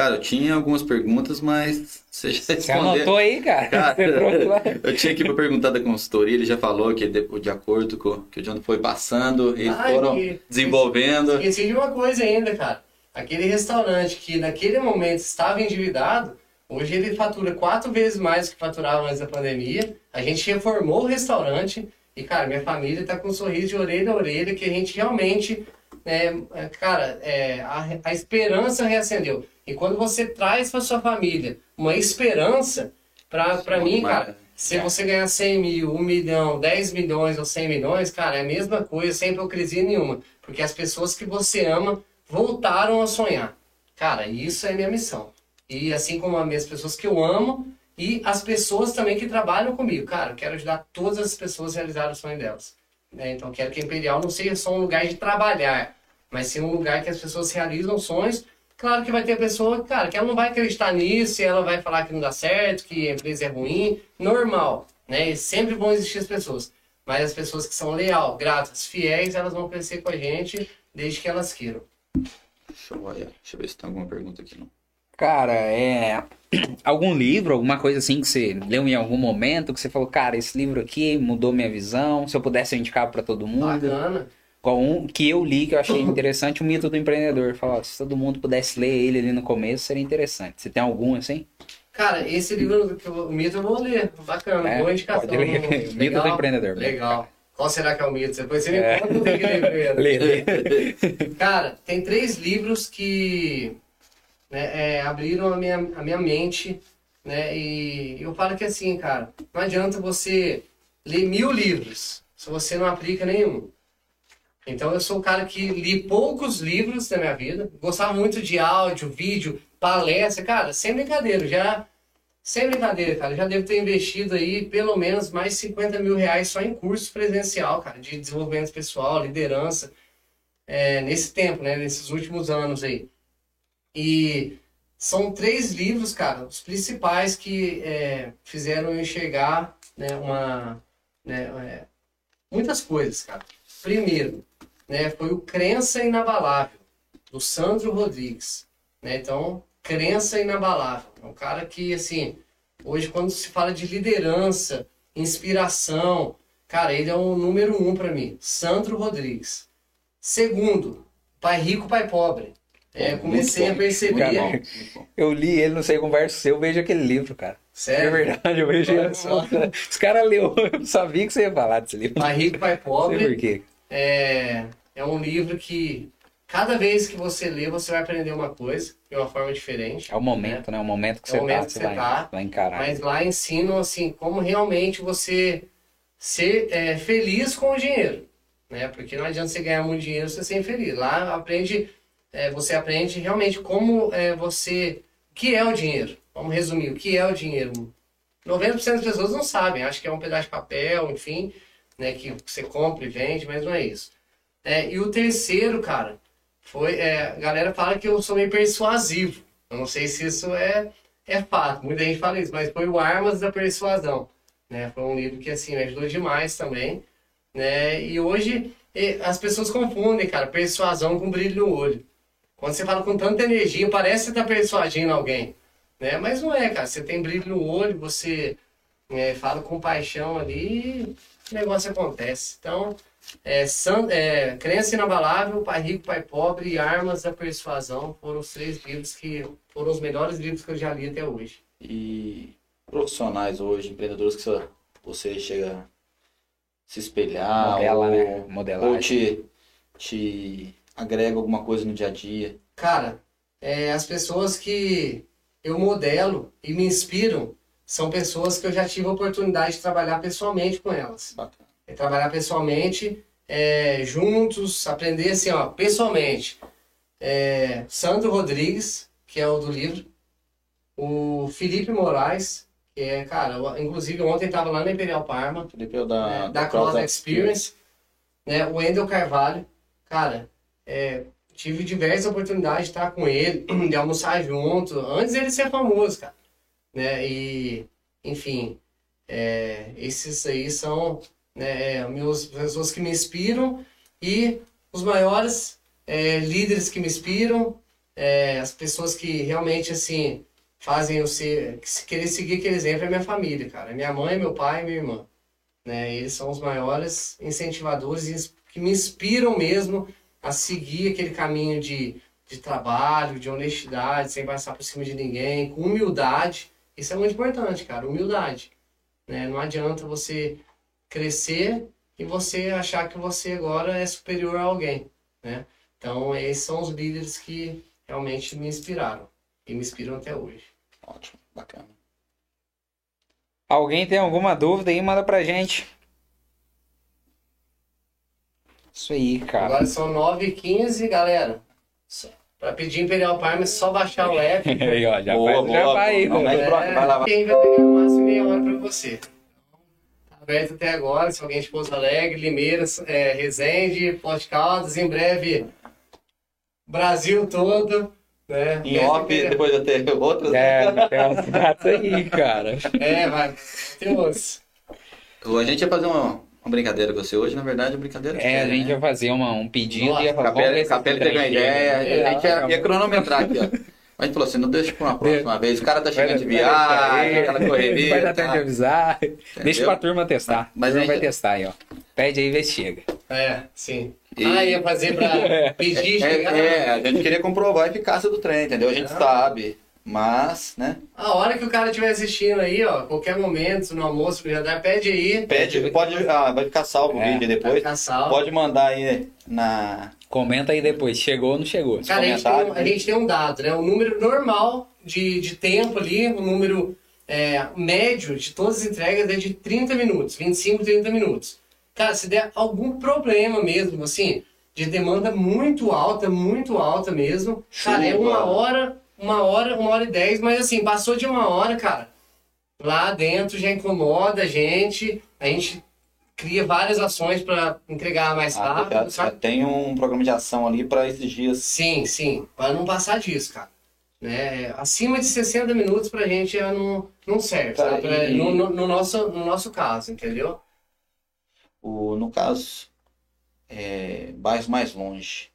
Cara, eu tinha algumas perguntas, mas você já Você respondeu. anotou aí, cara? Cara, Você eu tinha aqui pra perguntar da consultoria, ele já falou que de, de acordo com o que o John foi passando, eles Ai, foram que- desenvolvendo. Esqueci de uma coisa ainda, cara. Aquele restaurante que naquele momento estava endividado, hoje ele fatura quatro vezes mais do que faturava antes da pandemia. A gente reformou o restaurante e, cara, minha família tá com um sorriso de orelha a orelha que a gente realmente, é, cara, é, a, a esperança reacendeu. E quando você traz para sua família uma esperança, pra Bom mim, cara, né? se você ganhar 100 mil, 1 milhão, 10 milhões ou 100 milhões, cara, é a mesma coisa, sem hipocrisia nenhuma. Porque as pessoas que você ama voltaram a sonhar. Cara, isso é minha missão. E assim como as minhas pessoas que eu amo e as pessoas também que trabalham comigo. Cara, eu quero ajudar todas as pessoas a realizar o sonho delas. Né? Então, quero que a Imperial não seja só um lugar de trabalhar, mas sim um lugar que as pessoas realizam sonhos. Claro que vai ter pessoa, cara, que ela não vai acreditar nisso e ela vai falar que não dá certo, que a empresa é ruim. Normal, né? E sempre vão existir as pessoas. Mas as pessoas que são leal, gratas, fiéis, elas vão crescer com a gente desde que elas queiram. Deixa eu, olhar, deixa eu ver se tem alguma pergunta aqui. Não. Cara, é. Algum livro, alguma coisa assim que você leu em algum momento, que você falou, cara, esse livro aqui mudou minha visão. Se eu pudesse, eu indicava pra todo mundo. Bacana. Qual um que eu li que eu achei interessante, o mito do empreendedor. Falar, se todo mundo pudesse ler ele ali no começo, seria interessante. Você tem algum assim? Cara, esse livro, o mito eu vou ler. Bacana, É, boa indicação. pode ler. O Mito do Empreendedor. Legal. Qual será que é o mito? Depois você me É. conta, tenho que primeiro. Lê, lê. Cara, tem três livros que né, é, abriram a minha, a minha mente, né? E eu falo que assim, cara, não adianta você ler mil livros se você não aplica nenhum. Então eu sou o cara que li poucos livros na minha vida, gostava muito de áudio, vídeo, palestra, cara, sem brincadeira, já sem brincadeira, cara, já devo ter investido aí pelo menos mais 50 mil reais só em curso presencial, cara, de desenvolvimento pessoal, liderança é, nesse tempo, né? Nesses últimos anos aí. E são três livros, cara, os principais que é, fizeram eu enxergar né, uma, né, é, muitas coisas, cara. Primeiro, né, foi o Crença Inabalável, do Sandro Rodrigues. Né? Então, Crença Inabalável. É um cara que, assim, hoje quando se fala de liderança, inspiração, cara, ele é o número um para mim. Sandro Rodrigues. Segundo, Pai Rico, Pai Pobre. É, comecei a perceber. Cara. Eu li ele, não sei, conversa seu, eu vejo aquele livro, cara. É Sério? verdade, eu vejo ele. só. Os caras leu, eu sabia que você ia falar desse livro. Pai Rico, Pai Não sei Pobre por quê. é, é um livro que cada vez que você lê, você vai aprender uma coisa de uma forma diferente. É o momento, né? O momento que É o você momento tá, que você você vai, tá, vai encarar. Mas lá ensinam assim como realmente você ser é, feliz com o dinheiro, né? Porque não adianta você ganhar muito dinheiro se você ser infeliz. Lá aprende, é, você aprende realmente como é, você, o que é o dinheiro. Vamos resumir, o que é o dinheiro? 90% das pessoas não sabem, acham que é um pedaço de papel, enfim, né? Que você compra e vende, mas não é isso. É, e o terceiro, cara, foi, é, a galera fala que eu sou meio persuasivo. Eu não sei se isso é é fato, muita gente fala isso, mas foi o Armas da Persuasão, né? Foi um livro que, assim, me ajudou demais também, né? E hoje as pessoas confundem, cara, persuasão com brilho no olho. Quando você fala com tanta energia, parece que você tá persuadindo alguém, né? Mas não é, cara, você tem brilho no olho, você eh, fala com paixão ali e o negócio acontece. Então, é, San- é, Crença Inabalável, Pai Rico, Pai Pobre e Armas da Persuasão foram os três livros que foram os melhores livros que eu já li até hoje. E profissionais hoje, empreendedores que você- você chega a se espelhar Modela, ou, né? ou Modelagem. te, te agrega alguma coisa no dia a dia. Cara, é, as pessoas que eu modelo e me inspiram são pessoas que eu já tive a oportunidade de trabalhar pessoalmente com elas. Bacana. É trabalhar pessoalmente, é, juntos, aprender assim, ó, pessoalmente. É, Sandro Rodrigues, que é o do livro, o Felipe Moraes, que é, cara, eu- inclusive ontem estava lá na Imperial Parma, Felipe é o da, né, da Cross Experience, né, o Wendel Carvalho, cara, é, tive diversas oportunidades de estar com ele, de almoçar junto, antes dele ser famoso, cara, né, e, enfim, é, esses aí são, né, meus, pessoas que me inspiram e os maiores é, líderes que me inspiram, é, as pessoas que realmente, assim, fazem eu ser, que se- querer seguir aquele exemplo é minha família, cara, é minha mãe, meu pai e minha irmã né? Eles são os maiores incentivadores que me inspiram mesmo a seguir aquele caminho de, de trabalho, de honestidade, sem passar por cima de ninguém, com humildade. Isso é muito importante, cara, humildade. Né? Não adianta você crescer e você achar que você agora é superior a alguém, né? Então, esses são os líderes que realmente me inspiraram e me inspiram até hoje. Ótimo, bacana. Alguém tem alguma dúvida aí, manda pra gente. Isso aí, cara. Agora são 9h15, galera. Só- Pra pedir Imperial Parma é só baixar o app. aí, ó, já Boa, vai, já boa, vai aí, boa. Vai, troca, vai lá, vai. Quem vai pegar no máximo meia hora pra você. Tá aberto até agora, se alguém de Pouso Alegre, Limeira, é, Resende, Porto de Caldas, em breve Brasil todo, né? Em off, depois eu ter outras. É, tem umas datas aí, cara. É, vai, tem outros. A gente ia fazer uma, uma brincadeira com você hoje, na verdade, uma brincadeira de É, a gente né? ia fazer uma, um pedido Nossa, e ia falar, uma trem ideia, a gente ia, ia cronometrar aqui, ó. A gente falou assim, não deixa pra uma próxima vez. O cara tá chegando de viagem, aquela correria. Vai dar tempo tá? de avisar. Deixa pra turma testar. Mas a turma a vai gente- testar aí, ó. Pede aí e vê se chega. É, sim. E- Ah, ia fazer pra pedir, É, chegar. é, a gente queria comprovar a eficácia do trem, entendeu? A gente Ah. sabe, mas, né? A hora que o cara estiver assistindo aí, ó, qualquer momento, no almoço, no jantar, pede aí. Pede, pode, ah, vai ficar salvo o É, vídeo Vai depois. ficar salvo. Pode mandar aí na. Comenta aí depois, chegou ou não chegou. Cara, a gente, tem, um- a né? gente tem um dado, né? Um número normal de, de tempo ali, um número é, médio de todas as entregas é de 30 minutos, 25, 30 minutos. Cara, se der algum problema mesmo, assim, de demanda muito alta, muito alta mesmo, cara, é uma hora, uma hora, uma hora e dez, mas assim, passou de uma hora, cara, lá dentro já incomoda a gente, a gente cria várias ações para entregar mais Ah, rápido, já- já sabe? tem um programa de ação ali para esses dias. Sim, sim, para não passar disso, cara. Né? Acima de 60 minutos pra gente já não, não serve, Cara, sabe? É, e- No, no- no nosso, no nosso caso, entendeu? O, no caso, é, bairros mais longe,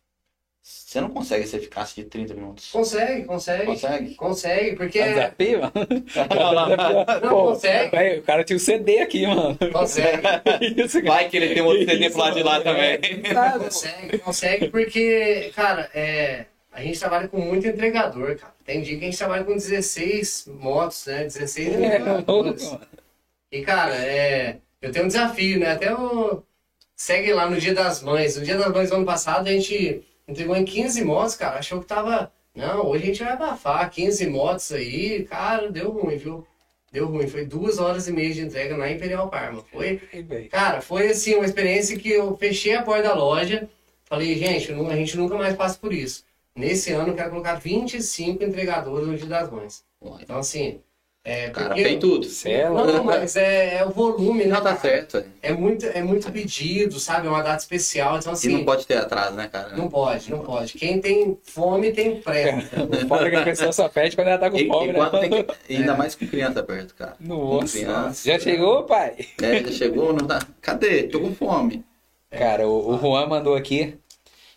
você não consegue essa eficácia de 30 minutos. Consegue, consegue. Consegue? Consegue, porque. É um desafio, mano? Não, Pô, consegue. o cara tinha o CD aqui, mano. Consegue, Isso. Vai que ele tem um outro CD Isso, pro lado de lá também. Ah, consegue, consegue, porque, cara, é, a gente trabalha com muito entregador, cara. Tem dia que a gente trabalha com 16 motos, né? 16 É, louco, entregadores. E, cara, é, eu tenho um desafio, né? Até o. Segue lá no Dia das Mães. No Dia das Mães do ano passado, a gente entregou em 15 motos, cara. Achou que tava. Não, hoje a gente vai abafar. 15 motos aí, cara, deu ruim, viu? Deu ruim. Foi duas horas e meia de entrega na Imperial Parma. Foi. Cara, foi assim, uma experiência que eu fechei a porta da loja. Falei, gente, a gente nunca mais passa por isso. Nesse ano eu quero colocar 25 entregadores no Dia das Mães. Então, assim. É, Cara, porque- tem tudo. É não, louco. mas é, é o volume, né? Não, tá certo. é. É muito, é muito pedido, sabe? É uma data especial, então E assim. não pode ter atraso, né, cara? Não pode, não pode. Quem tem fome tem pressa. O foda é que a pessoa só pede quando ela tá com E, fome, e né? quando tem que- e ainda mais com criança perto, cara. Nossa, Criança. já chegou, pai? É, já chegou, não tá. Cadê? Tô com fome. Cara, o, o Juan mandou aqui.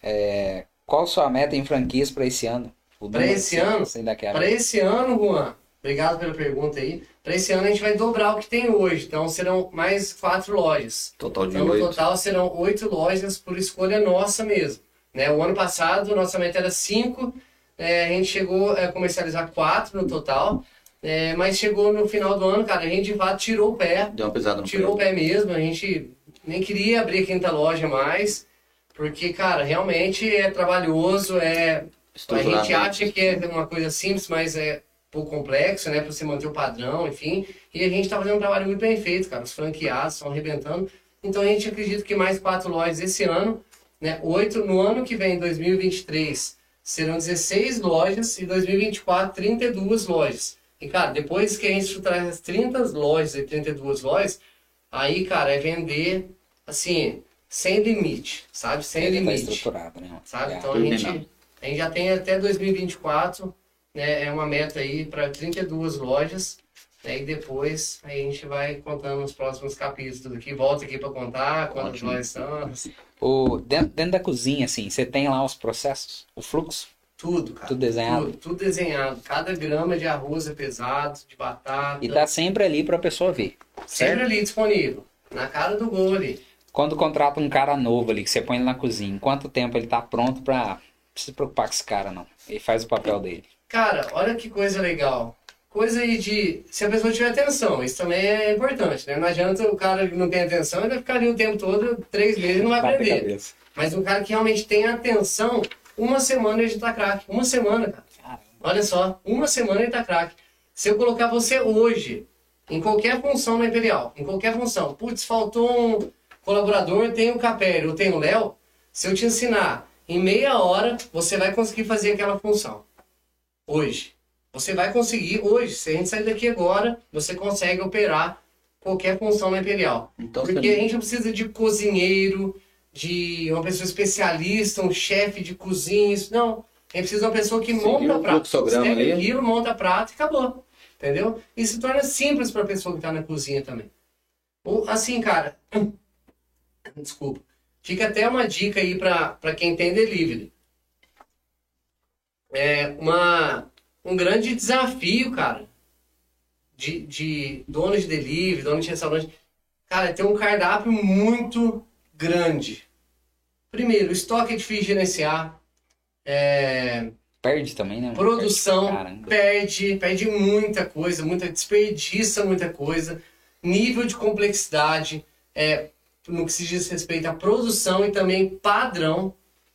é, qual sua meta em franquias pra esse ano? Número esse ano? Para esse ano, Juan, Obrigado pela pergunta aí. Para esse ano a gente vai dobrar o que tem hoje. Então serão mais quatro lojas. Total de Então no oito. total serão oito lojas por escolha nossa mesmo. Né? O ano passado nossa meta era cinco, é, a gente chegou a comercializar quatro no total. é, mas chegou no final do ano, cara, a gente de fato tirou o pé Deu uma pesada no tirou o pé. pé mesmo, a gente nem queria abrir a quinta loja mais, porque, cara, realmente é trabalhoso, é... A gente acha que é uma coisa simples, mas é pouco complexo, né, pra você manter o padrão, enfim, e a gente tá fazendo um trabalho muito bem feito, cara, os franqueados estão arrebentando, então a gente acredita que mais quatro lojas esse ano, né, oito, no ano que vem, 2023, serão 16 lojas, e 2024, 32 lojas. E, cara, depois que a gente estruturar as 30 lojas e 32 lojas, aí, cara, é vender, assim, sem limite, sabe? Sem Ele tá limite, estruturado, né? sabe? É. Então a gente, a gente já tem até 2024, né? É uma meta aí para 32 lojas. né, E depois a gente vai contando os próximos capítulos aqui. Volta aqui para contar quantas lojas são. O, dentro, dentro da cozinha, assim, você tem lá os processos, o fluxo, Tudo, cara. tudo desenhado. Tudo, tudo desenhado. Cada grama de arroz é pesado, de batata. E tá sempre ali pra pessoa ver. Sempre ali disponível. Na cara do gol ali. Quando contrata um cara novo ali, que você põe ele na cozinha, em quanto tempo ele tá pronto pra. Não precisa se preocupar com esse cara, não. Ele faz o papel dele. Cara, olha que coisa legal. Coisa aí de. Se a pessoa tiver atenção, isso também é importante, né? Não adianta o cara que não tem atenção, ele vai ficar ali o tempo todo, três meses, e não vai Bate aprender. cabeça. Mas um cara que realmente tem atenção, uma semana ele tá craque. Uma semana, cara. Caramba. Olha só, uma semana ele tá craque. Se eu colocar você hoje, em qualquer função na Imperial, em qualquer função, putz, faltou um colaborador, tem o Capelli, ou tem o Léo, se eu te ensinar em meia hora, você vai conseguir fazer aquela função. Hoje. Você vai conseguir hoje. Se a gente sair daqui agora, você consegue operar qualquer função na Imperial. Então, Porque a gente não precisa de cozinheiro, de uma pessoa especialista, um chefe de cozinha, isso não. A gente precisa de uma pessoa que monta o prato. pega ali. aquilo, monta prato e acabou. Entendeu? E se torna simples para a pessoa que está na cozinha também. Ou, assim, cara. Desculpa. Fica até uma dica aí para quem tem delivery. É uma, um grande desafio, cara, de, de dono de delivery, dono de restaurante. Cara, ter um cardápio muito grande. Primeiro, o estoque é difícil de gerenciar. É, Perde também, né? produção Perde perde, perde muita coisa, muita desperdiça muita coisa, nível de complexidade, é, no que se diz respeito à produção e também padrão.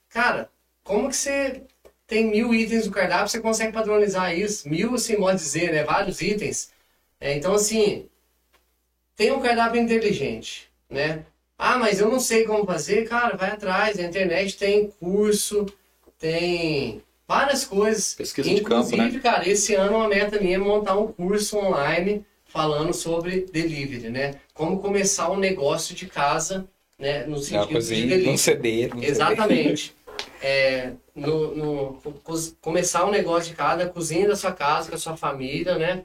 Cara, como que você tem mil itens no cardápio, você consegue padronizar isso? Mil, assim, pode dizer, né? Vários itens. É, então, assim, tem um cardápio inteligente, né? Ah, mas eu não sei como fazer. Cara, vai atrás. A internet tem curso, tem várias coisas. Pesquisa de campo, né? Inclusive, cara, esse ano uma meta minha é montar um curso online falando sobre delivery, né? Como começar um negócio de casa, né? No Na sentido de cozinha, delivery. no CD. no CD. Exatamente. É, no, no- co- começar um negócio de casa, cozinha da sua casa, com a sua família, né?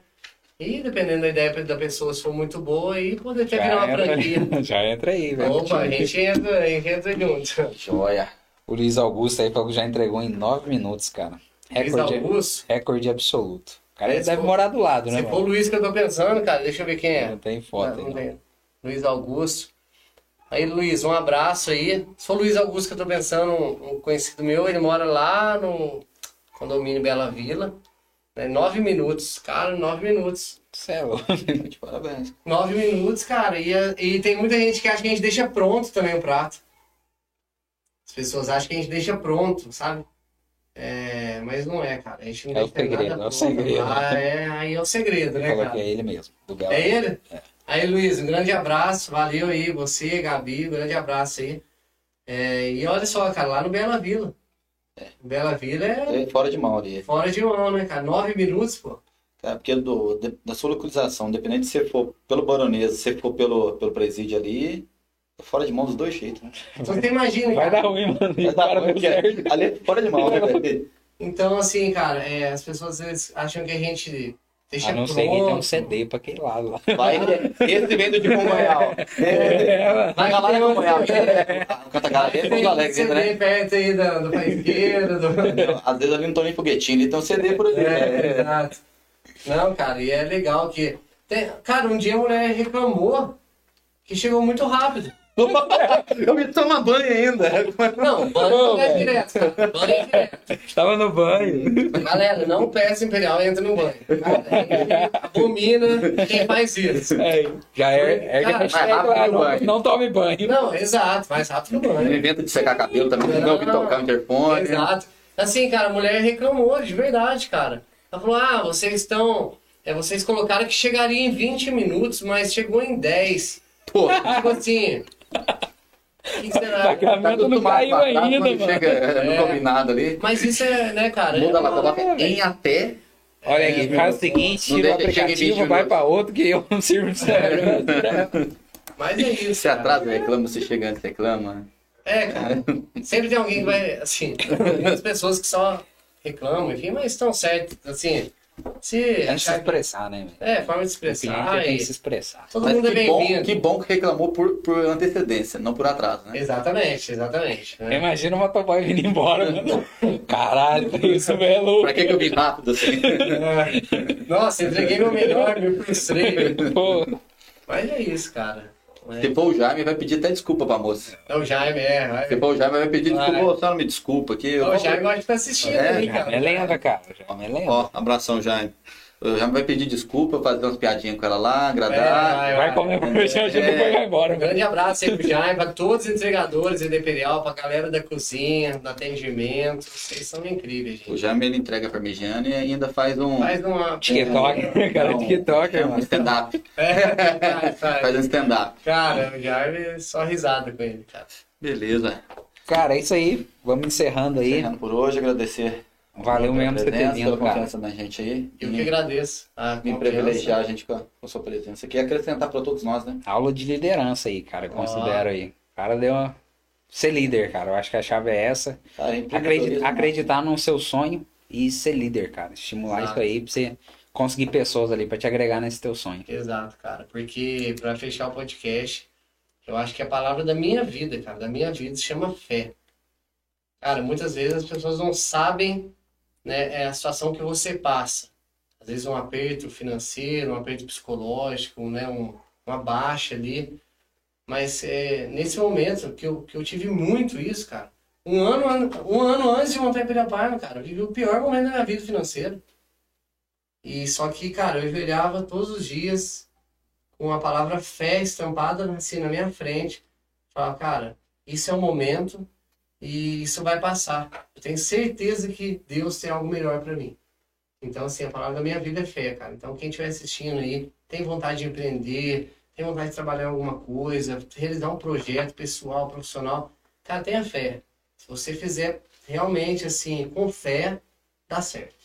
E dependendo da ideia da pessoa, se for muito boa, aí poder até virar uma franquia. entra, já entra aí, velho. Opa, a gente entra, a gente entra junto. Joia. O Luiz Augusto aí falou que já entregou em nove minutos, cara. Luiz Recorde, Augusto, recorde absoluto. O cara ele deve for- morar do lado, né, se for o mano? Luiz que eu tô pensando, cara, deixa eu ver quem é. Não tem foto Não, aí, não não. tem. Luiz Augusto. Aí, Luiz, um abraço aí. O Luiz Augusto que eu tô pensando, um, conhecido meu, ele mora lá no condomínio Bela Vila. Né? Nove minutos, cara, nove minutos. É louco. De parabéns. Nove minutos, cara. E, e tem muita gente que acha que a gente deixa pronto também o prato. As pessoas acham que a gente deixa pronto, sabe? É, mas não é, cara. A gente não É o deixa nada segredo, é o segredo. Ah, é, aí é o segredo, Ele né, cara? que é ele mesmo. É ele? Aí, Luiz, um grande abraço. Valeu aí, você, Gabi, um grande abraço aí. É, e olha só, cara, lá no Bela Vila. Bela Vila é É fora de mão ali. fora de mão, né, cara? Nove minutos, pô. É, porque do, de- da sua localização, dependendo se você for pelo Baronesa, se você for pelo, pelo presídio ali, é fora de mão dos dois jeitos, né? Então você imagina, Vai cara. dar ruim, mano. Dá cara ruim, porque certo. ali é fora de mão, né, velho? Então, assim, cara, é, as pessoas às vezes acham que a gente deixa A não pronto. ser que tem um CD pra aquele lado lá. Vai, esse vem do de Congonhal. É, vai lá de Congonhal. Canta galera, é Pouso Alegre, né? vem perto aí do, do faisqueiro, do... Às vezes ali não tô nem foguetinho, ali tem um CD por ali. É, É, exato. Não, cara, e é legal que. tem- Cara, um dia a mulher reclamou que chegou muito rápido. Eu me tomo banho ainda. Não, banho não é velho. direto, cara. Banho é direto. Estava no banho. Galera, não peça Imperial, entra no banho. Abomina quem faz isso. É, já é, é que a Cara, mais rápido não, banho. não tome banho. Não, exato, mais rápido no Não banho. inventa de secar cabelo também, não Não. tocar o interfone. Exato. Assim, cara, a mulher reclamou, de verdade, cara. Ela falou, ah, vocês estão... É, vocês colocaram que chegaria em 20 minutos, mas chegou em 10. Pô, Tipo assim... O que será? Pagamento não caiu a frase, ainda, mano. chega é, no É. combinado ali. Mas isso é, né, cara? Muda é lá, coloca em até. Olha aqui, É, faz o seguinte, tira o aplicativo, 20 vai pra outro que eu não sirvo você. Mas é isso. Se cara. atrasa, reclama, se chega antes, reclama. É, cara. Sempre tem alguém que vai, assim, muitas pessoas que só reclamam, enfim, mas estão certas, assim, se que se expressar, né? velho? É, forma de expressar tem que se expressar. todo Mas mundo é que bom, bem-vindo. que bom que reclamou por, por antecedência, não por atraso, né? Exatamente, exatamente. né? Imagina o motoboy vindo embora, mano. Caralho, isso é louco. Pra que, que eu vim rápido assim? É. Nossa, entreguei meu melhor, me frustrei. Mas é isso, cara. É. Se for o Jaime, vai pedir até desculpa pra moça. É o Jaime, é. vai- Se for o Jaime, vai pedir Vai. desculpa. Ô, senhora, me desculpa aqui. eu O Jaime acho que tá assistindo É, aí, já cara. é lenda, cara. Já é lenda. Ó, abração, Jaime. O Jaime vai pedir desculpa, fazer umas piadinhas com ela lá, É, agradar. Vai comer pra fechar o É. depois vai embora. Um grande abraço aí pro Jaime, pra todos os entregadores da Imperial, pra galera da cozinha, do atendimento. Vocês são incríveis, O gente. Jaime ele entrega parmegiana e ainda faz um. Faz uma. TikTok, cara, um- TikTok, é um stand-up. É. Faz um stand-up. Cara, o Jaime, só risada com ele, cara. Beleza. Cara, é isso aí. Vamos encerrando aí. Encerrando por hoje, agradecer. Valeu mesmo você ter vindo, pela cara. confiança na gente aí. Eu E que agradeço a me confiança. privilegiar a gente com a, com a sua presença aqui e acrescentar pra todos nós, né? Aula de liderança aí, cara. Eu considero aí. O cara deu uma... Ser líder, cara. Eu acho que a chave é essa. Cara, Acredi- acreditar no seu sonho e ser líder, cara. Estimular Exato. isso aí pra você conseguir pessoas ali pra te agregar nesse teu sonho. Exato, cara. Porque pra fechar o podcast, eu acho que a palavra da minha vida, cara, da minha vida se chama fé. Cara, muitas vezes as pessoas não sabem, né, é a situação que você passa. Às vezes um aperto financeiro, um aperto psicológico, né, um, uma baixa ali. Mas é nesse momento que eu, que eu tive muito isso, cara. Um ano, an- um ano antes de montar a Imperial Parma, cara, eu vivi o pior momento da minha vida financeira. E só que, cara, eu envelhava todos os dias com a palavra fé estampada assim na minha frente. Falava, cara, isso é o momento e isso vai passar. Eu tenho certeza que Deus tem algo melhor para mim. Então, assim, a palavra da minha vida é fé, cara. Então, quem estiver assistindo aí, tem vontade de empreender, tem vontade de trabalhar alguma coisa, realizar um projeto pessoal, profissional, cara, tenha fé. Se você fizer realmente, assim, com fé, dá certo.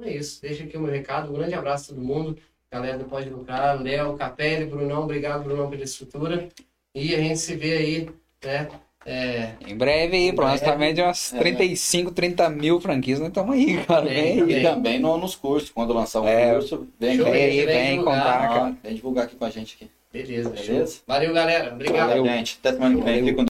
Então é isso. Deixa aqui o meu recado. Um grande abraço a todo mundo. Galera do Pode Lucrar, Léo, Capelli, Brunão. Obrigado, Brunão, pela estrutura. E a gente se vê aí, né? É, Em breve aí, pro Em lançamento de umas 35, 30 mil franquias, nós estamos aí, cara. Vem aí. E também no- nos cursos, quando lançar um É. curso, vem, Show, Vem vem, vem vem divulgar, contar, ó, vem divulgar aqui com a gente aqui. beleza, Beleza? show. Valeu, galera. Obrigado. Valeu, gente. Até semana que vem.